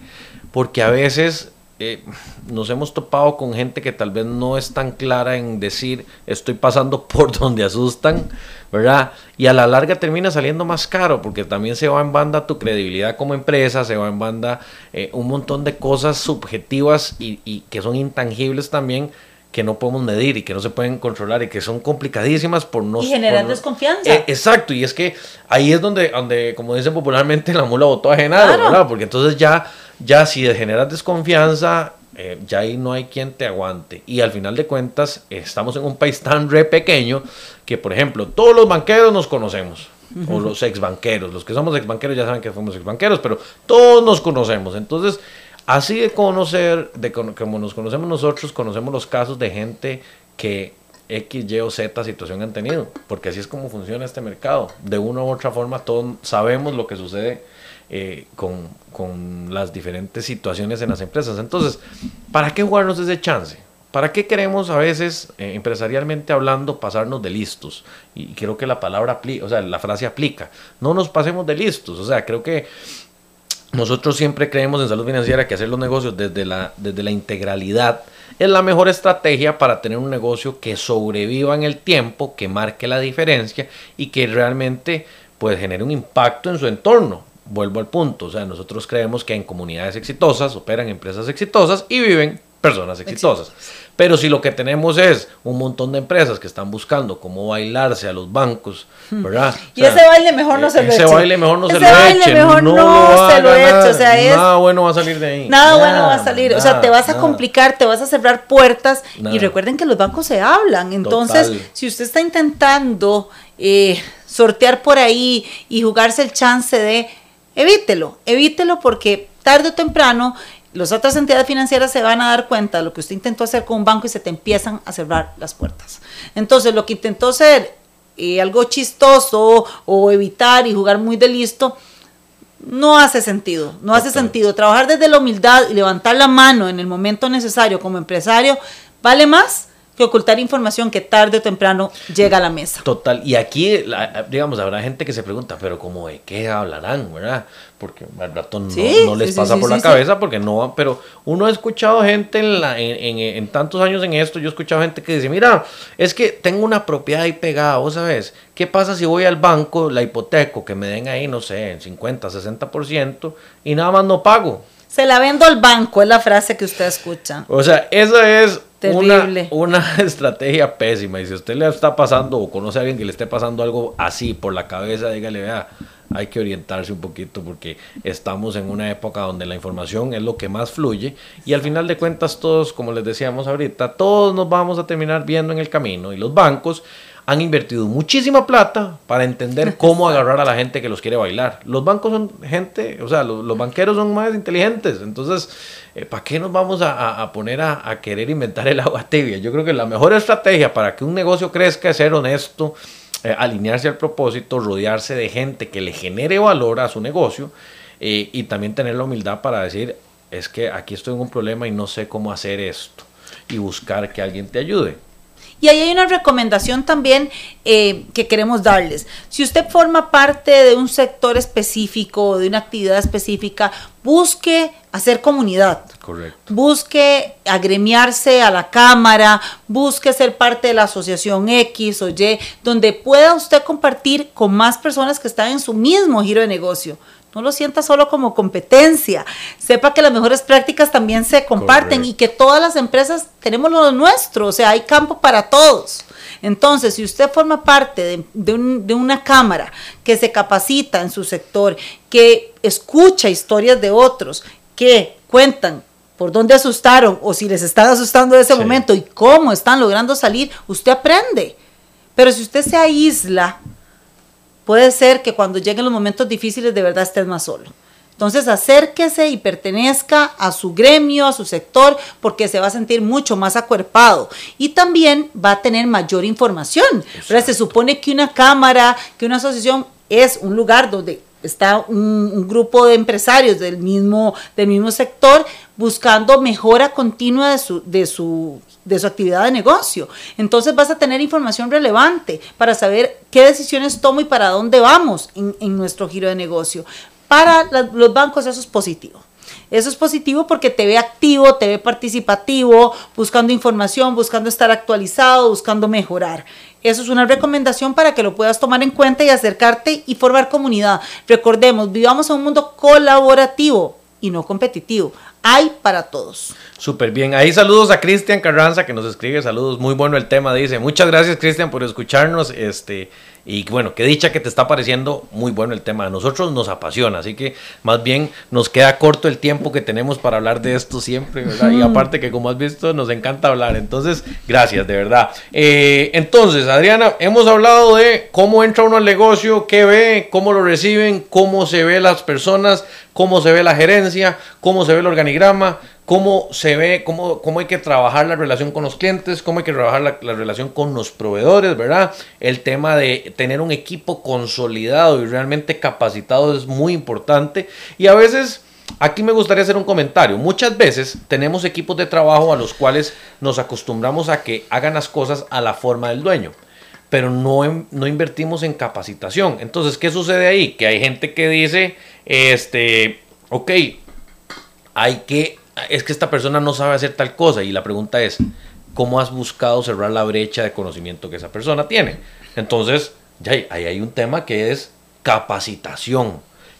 Speaker 2: Porque a veces eh, nos hemos topado con gente que tal vez no es tan clara en decir, estoy pasando por donde asustan, ¿verdad? Y a la larga termina saliendo más caro porque también se va en banda tu credibilidad como empresa, se va en banda eh, un montón de cosas subjetivas y, y que son intangibles también que no podemos medir y que no se pueden controlar y que son complicadísimas por no
Speaker 3: Y generar
Speaker 2: por-
Speaker 3: desconfianza.
Speaker 2: Eh, exacto, y es que ahí es donde, donde, como dicen popularmente, la mula botó a genaro,
Speaker 3: Claro.
Speaker 2: ¿verdad? Porque entonces ya, ya si generas desconfianza, eh, ya ahí no hay quien te aguante. Y al final de cuentas, estamos en un país tan re pequeño que, por ejemplo, todos los banqueros nos conocemos. O los ex banqueros. Los que somos ex banqueros ya saben que fuimos ex banqueros, pero todos nos conocemos. Entonces, así de conocer, de cono- como nos conocemos nosotros, conocemos los casos de gente que X, Y o Z situación han tenido, porque así es como funciona este mercado. De una u otra forma, todos sabemos lo que sucede eh, con, con las diferentes situaciones en las empresas. Entonces, ¿para qué jugarnos ese chance? ¿Para qué queremos a veces, eh, empresarialmente hablando, pasarnos de listos? Y creo que la palabra o sea, la frase aplica. No nos pasemos de listos. O sea, creo que nosotros siempre creemos en salud financiera que hacer los negocios desde la, desde la integralidad es la mejor estrategia para tener un negocio que sobreviva en el tiempo, que marque la diferencia y que realmente pues genere un impacto en su entorno. Vuelvo al punto, o sea, nosotros creemos que en comunidades exitosas operan empresas exitosas y viven personas exitosas. Pero si lo que tenemos es un montón de empresas que están buscando cómo bailarse a los bancos, ¿verdad?
Speaker 3: Hmm. Y ese baile mejor no se lo
Speaker 2: ese
Speaker 3: eche.
Speaker 2: baile mejor no se
Speaker 3: Ese
Speaker 2: lo
Speaker 3: baile
Speaker 2: eche.
Speaker 3: mejor no se lo eche,
Speaker 2: nada-
Speaker 3: o sea, es-
Speaker 2: Nada bueno va a salir de ahí.
Speaker 3: Nada bueno va a salir, o sea, te vas a
Speaker 2: nada.
Speaker 3: complicar, te vas a cerrar puertas y recuerden que los bancos se hablan, entonces
Speaker 2: Total.
Speaker 3: si usted está intentando eh, sortear por ahí y jugarse el chance de, evítelo, evítelo porque tarde o temprano las otras entidades financieras se van a dar cuenta de lo que usted intentó hacer con un banco y se te empiezan a cerrar las puertas. Entonces, lo que intentó ser eh, algo chistoso o evitar y jugar muy de listo, no hace sentido, no hace
Speaker 2: Total.
Speaker 3: sentido. Trabajar desde la humildad y levantar la mano en el momento necesario como empresario vale más que ocultar información que tarde o temprano llega a la mesa.
Speaker 2: Total, y aquí, digamos, habrá gente que se pregunta, pero ¿cómo de qué hablarán, verdad? Porque al rato no, no les pasa por la cabeza, porque no, pero uno ha escuchado gente en, la, en, en, tantos años en esto, yo he escuchado gente que dice, mira, es que tengo una propiedad ahí pegada, vos sabes, ¿qué pasa si voy al banco, la hipoteco, que me den ahí, no sé, en 50, 60% y nada más no pago?
Speaker 3: Se la vendo al banco, es la frase que usted escucha.
Speaker 2: O sea, eso es una, una, estrategia pésima. Y si usted le está pasando o conoce a alguien que le esté pasando algo así por la cabeza, dígale, vea, hay que orientarse un poquito porque estamos en una época donde la información es lo que más fluye y al final de cuentas todos, como les decíamos ahorita, todos nos vamos a terminar viendo en el camino y los bancos han invertido muchísima plata para entender cómo agarrar a la gente que los quiere bailar. Los bancos son gente, o sea, los, banqueros son más inteligentes, entonces, eh, ¿para qué nos vamos a, poner a, querer inventar el agua tibia? Yo creo que la mejor estrategia para que un negocio crezca es ser honesto, eh, alinearse al propósito, rodearse de gente que le genere valor a su negocio eh, y también tener la humildad para decir, es que aquí estoy en un problema y no sé cómo hacer esto y buscar que alguien te ayude.
Speaker 3: Y ahí hay una recomendación también eh, que queremos darles. Si usted forma parte de un sector específico, de una actividad específica, busque hacer comunidad.
Speaker 2: Correcto.
Speaker 3: Busque agremiarse a la cámara, busque ser parte de la asociación X o Y, donde pueda usted compartir con más personas que están en su mismo giro de negocio. No lo sienta solo como competencia. Sepa que las mejores prácticas también se comparten y que todas las empresas tenemos lo nuestro. O sea, hay campo para todos. Entonces, si usted forma parte de, una cámara que se capacita en su sector, que escucha historias de otros, que cuentan por dónde asustaron o si les están asustando en ese momento y cómo están logrando salir, usted aprende. Pero si usted se aísla, puede ser que cuando lleguen los momentos difíciles de verdad estés más solo. Entonces acérquese y pertenezca a su gremio, a su sector, porque se va a sentir mucho más acuerpado y también va a tener mayor información. Se supone que una cámara, que una asociación es un lugar donde está un, grupo de empresarios del mismo, del mismo sector buscando mejora continua de su, de su de su actividad de negocio. Entonces vas a tener información relevante para saber qué decisiones tomo y para dónde vamos en, nuestro giro de negocio. Para los bancos eso es positivo. Eso es positivo porque te ve activo, te ve participativo, buscando información, buscando estar actualizado, buscando mejorar. Eso es una recomendación para que lo puedas tomar en cuenta y acercarte y formar comunidad. Recordemos, vivamos en un mundo colaborativo y no competitivo. Hay para todos.
Speaker 2: Súper bien. Ahí saludos a Cristian Carranza que nos escribe saludos. Muy bueno el tema, dice. Muchas gracias Cristian por escucharnos. Este, y bueno, qué dicha que te está pareciendo muy bueno el tema. A nosotros nos apasiona, así que más bien nos queda corto el tiempo que tenemos para hablar de esto siempre, ¿verdad? Y aparte que como has visto, nos encanta hablar. Entonces, gracias, de verdad. Eh, entonces, Adriana, hemos hablado de cómo entra uno al negocio, qué ve, cómo lo reciben, cómo se ve las personas, cómo se ve la gerencia, cómo se ve el cómo se ve, cómo, cómo hay que trabajar la relación con los clientes, cómo hay que trabajar la, la, relación con los proveedores, ¿verdad? El tema de tener un equipo consolidado y realmente capacitado es muy importante. Y a veces, aquí me gustaría hacer un comentario. Muchas veces tenemos equipos de trabajo a los cuales nos acostumbramos a que hagan las cosas a la forma del dueño pero no, no invertimos en capacitación. Entonces, ¿qué sucede ahí? Que hay gente que dice, este, ok, hay que es que esta persona no sabe hacer tal cosa y la pregunta es, ¿cómo has buscado cerrar la brecha de conocimiento que esa persona tiene? Entonces, ya ahí hay un tema que es capacitación.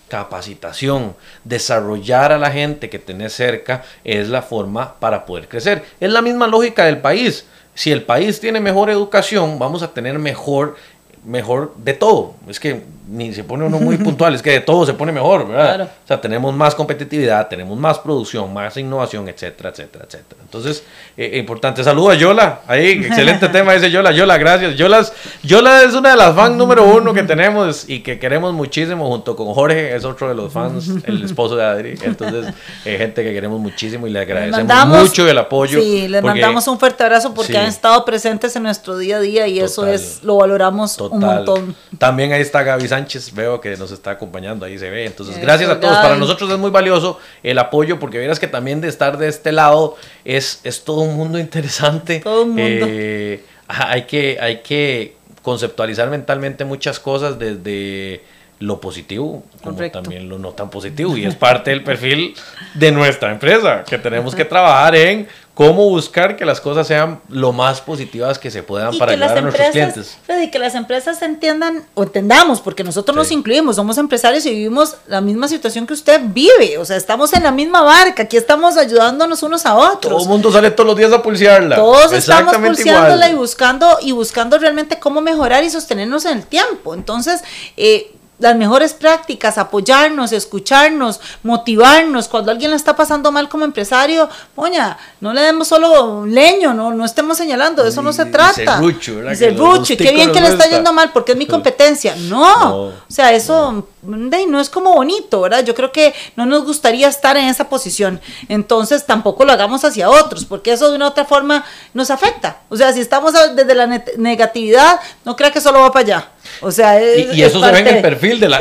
Speaker 2: Capacitación, desarrollar a la gente que tenés cerca es la forma para poder crecer. Es la misma lógica del país. Si el país tiene mejor educación, vamos a tener mejor mejor de todo. Es que ni se pone uno muy puntual, es que de todo se pone mejor, ¿verdad? O sea, tenemos más competitividad, tenemos más producción, más innovación, etcétera, etcétera, etcétera. Entonces, eh, importante. Saludos a Yola, ahí, excelente tema dice Yola. Yola, gracias. Yola, Yola es una de las fans número uno que tenemos y que queremos muchísimo, junto con Jorge, es otro de los fans, el esposo de Adri. Entonces, eh, gente que queremos muchísimo y le agradecemos mucho el apoyo.
Speaker 3: Sí, les mandamos un fuerte abrazo porque han estado presentes en nuestro día a día y eso es, lo valoramos un montón.
Speaker 2: También ahí está Gaby Sánchez, veo que nos está acompañando, ahí se ve. Entonces, gracias a todos. Para nosotros es muy valioso el apoyo, porque verás que también de estar de este lado es, es todo un mundo interesante.
Speaker 3: Todo un mundo.
Speaker 2: Eh, hay, que, hay que conceptualizar mentalmente muchas cosas desde lo positivo como también lo no tan positivo y es parte del perfil de nuestra empresa que tenemos que trabajar en cómo buscar que las cosas sean lo más positivas que se puedan para ayudar a nuestros clientes.
Speaker 3: Y que las empresas entiendan o entendamos, porque nosotros nos incluimos, somos empresarios y vivimos la misma situación que usted vive, o sea, estamos en la misma barca, aquí estamos ayudándonos unos a otros.
Speaker 2: Todo el mundo sale todos los días a pulsearla.
Speaker 3: Todos estamos pulseándola y buscando y buscando realmente cómo mejorar y sostenernos en el tiempo. Entonces, eh, las mejores prácticas, apoyarnos, escucharnos, motivarnos. Cuando alguien la está pasando mal como empresario, poña, no le demos solo leño, no, no estemos señalando, de eso no se trata. Dice Rucho, qué bien que le está yendo mal porque es mi competencia. No, o sea, eso no. es como bonito, ¿verdad? Yo creo que no nos gustaría estar en esa posición. Entonces tampoco lo hagamos hacia otros, porque eso de una otra forma nos afecta. O sea, si estamos desde la negatividad, no crea que solo va para allá. O sea,
Speaker 2: y, eso se ve en el perfil de la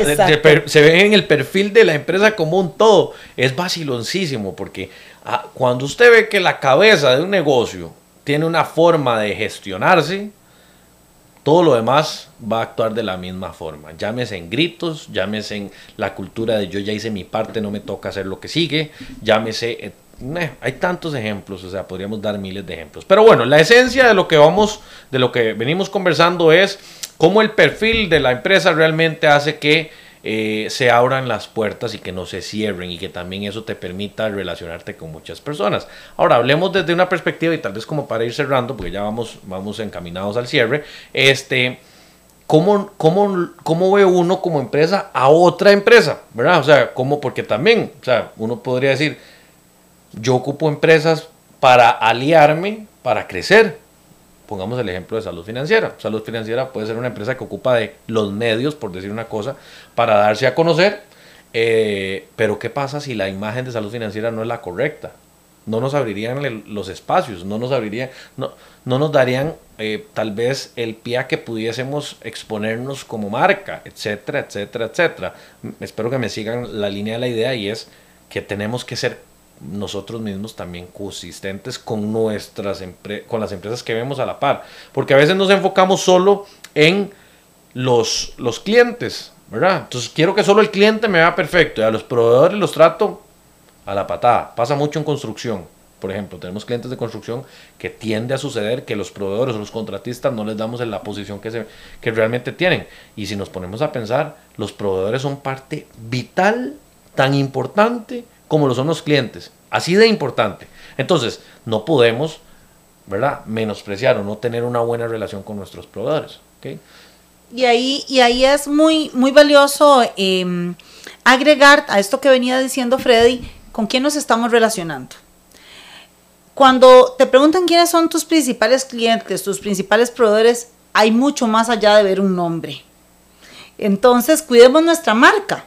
Speaker 2: se ve en el perfil de la empresa como un todo. Es vaciloncísimo porque ah, cuando usted ve que la cabeza de un negocio tiene una forma de gestionarse, todo lo demás va a actuar de la misma forma. Llámese en gritos, llámese en la cultura de yo ya hice mi parte, no me toca hacer lo que sigue, llámese eh, hay tantos ejemplos, o sea, podríamos dar miles de ejemplos. Pero bueno, la esencia de lo que vamos, de lo que venimos conversando es cómo el perfil de la empresa realmente hace que eh, se abran las puertas y que no se cierren y que también eso te permita relacionarte con muchas personas. Ahora, hablemos desde una perspectiva y tal vez como para ir cerrando, porque ya vamos, vamos encaminados al cierre, este, ¿cómo, cómo, cómo ve uno como empresa a otra empresa? ¿Verdad? O sea, ¿cómo? Porque también, o sea, uno podría decir, yo ocupo empresas para aliarme, para crecer. Pongamos el ejemplo de salud financiera. Salud financiera puede ser una empresa que ocupa de los medios, por decir una cosa, para darse a conocer. Eh, pero ¿qué pasa si la imagen de salud financiera no es la correcta? No nos abrirían los espacios, no nos abrirían, no, no nos darían eh, tal vez el pie a que pudiésemos exponernos como marca, etcétera, etcétera, etcétera. Espero que me sigan la línea de la idea y es que tenemos que ser nosotros mismos también consistentes con nuestras con las empresas que vemos a la par, porque a veces nos enfocamos solo en los, los clientes, ¿verdad? Entonces quiero que solo el cliente me vea perfecto y a los proveedores los trato a la patada. Pasa mucho en construcción. Por ejemplo, tenemos clientes de construcción que tiende a suceder que los proveedores o los contratistas no les damos en la posición que, se, que realmente tienen. Y si nos ponemos a pensar, los proveedores son parte vital, tan importante como lo son los clientes. Así de importante. Entonces, no podemos, ¿verdad?, menospreciar o no tener una buena relación con nuestros proveedores.
Speaker 3: Y, ahí, y ahí es muy, muy valioso em, agregar a esto que venía diciendo Freddy, con quién nos estamos relacionando. Cuando te preguntan quiénes son tus principales clientes, tus principales proveedores, hay mucho más allá de ver un nombre. Entonces, cuidemos nuestra marca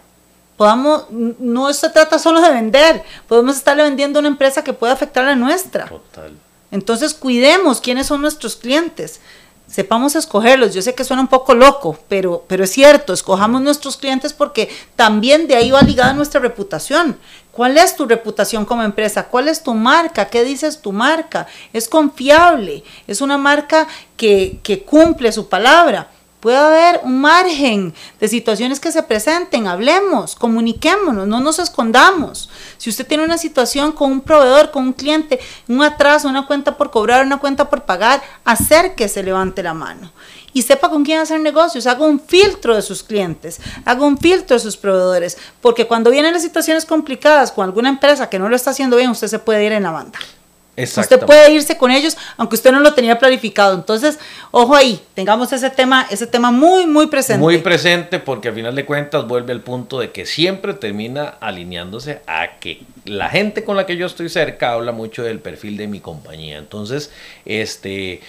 Speaker 3: podamos, no se trata solo de vender, podemos estarle vendiendo a una empresa que pueda afectar a la nuestra. Total. Entonces cuidemos quiénes son nuestros clientes, sepamos escogerlos. Yo sé que suena un poco loco, pero, pero es cierto, escojamos nuestros clientes porque también de ahí va ligada nuestra reputación. ¿Cuál es tu reputación como empresa? ¿Cuál es tu marca? ¿Qué dices tu marca? ¿Es confiable? ¿Es una marca que, que cumple su palabra? Puede haber un margen de situaciones que se presenten, hablemos, comuniquémonos, no nos escondamos. Si usted tiene una situación con un proveedor, con un cliente, un atraso, una cuenta por cobrar, una cuenta por pagar, acérquese, levante la mano y sepa con quién hacer negocios, haga un filtro de sus clientes, haga un filtro de sus proveedores, porque cuando vienen las situaciones complicadas con alguna empresa que no lo está haciendo bien, usted se puede ir en la banda. Usted puede irse con ellos aunque usted no lo tenía planificado. Entonces, ojo ahí, tengamos ese tema, ese tema muy, muy presente.
Speaker 2: Muy presente porque al final de cuentas vuelve al punto de que siempre termina alineándose a que la gente con la que yo estoy cerca habla mucho del perfil de mi compañía. Entonces, este,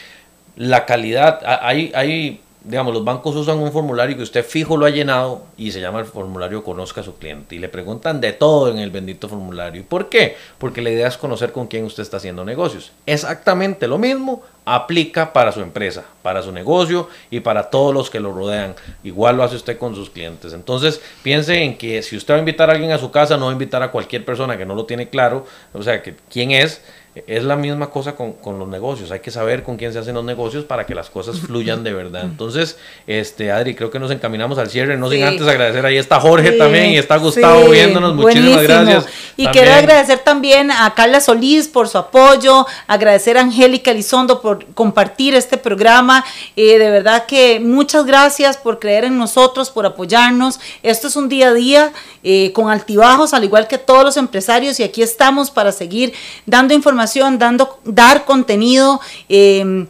Speaker 2: la calidad, hay, hay digamos, los bancos usan un formulario que usted fijo lo ha llenado y se llama el formulario Conozca a su cliente. Y le preguntan de todo en el bendito formulario. ¿Y por qué? Porque la idea es conocer con quién usted está haciendo negocios. Exactamente lo mismo aplica para su empresa, para su negocio y para todos los que lo rodean. Igual lo hace usted con sus clientes. Entonces, piense en que si usted va a invitar a alguien a su casa, no va a invitar a cualquier persona que no lo tiene claro, o sea, que quién es es la misma cosa con, con, los negocios. Hay que saber con quién se hacen los negocios para que las cosas fluyan de verdad. Entonces, este Adri, creo que nos encaminamos al cierre. No sin antes agradecer. Ahí está Jorge también y está Gustavo viéndonos. Muchísimas gracias.
Speaker 3: Y quiero agradecer también a Carla Solís por su apoyo, agradecer a Angélica Elizondo por compartir este programa. Eh, de verdad que muchas gracias por creer en nosotros, por apoyarnos. Esto es un día a día eh, con altibajos, al igual que todos los empresarios, y aquí estamos para seguir dando información dando, dar contenido. Em,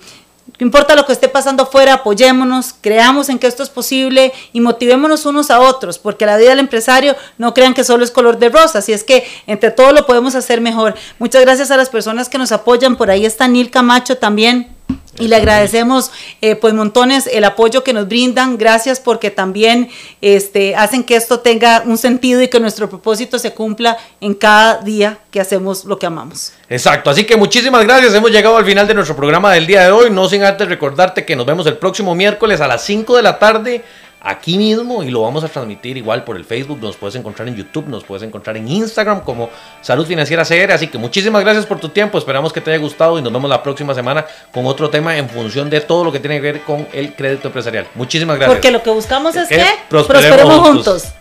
Speaker 3: no importa lo que esté pasando afuera, apoyémonos, creamos en que esto es posible y motivémonos unos a otros, porque la vida del empresario no crean que solo es color de rosa, así es que entre todos lo podemos hacer mejor. Muchas gracias a las personas que nos apoyan, por ahí está Nil Camacho también y le agradecemos eh, pues montones el apoyo que nos brindan. Gracias porque también este, hacen que esto tenga un sentido y que nuestro propósito se cumpla en cada día que hacemos lo que amamos.
Speaker 2: Exacto, así que muchísimas gracias. Hemos llegado al final de nuestro programa del día de hoy. No sin antes recordarte que nos vemos el próximo miércoles a las 5 de la tarde aquí mismo y lo vamos a transmitir igual por el Facebook, nos puedes encontrar en YouTube, nos puedes encontrar en Instagram como Salud Financiera CR, así que muchísimas gracias por tu tiempo, esperamos que te haya gustado y nos vemos la próxima semana con otro tema en función de todo lo que tiene que ver con el crédito empresarial. Muchísimas gracias.
Speaker 3: Porque lo que buscamos es, que, prosperemos, juntos.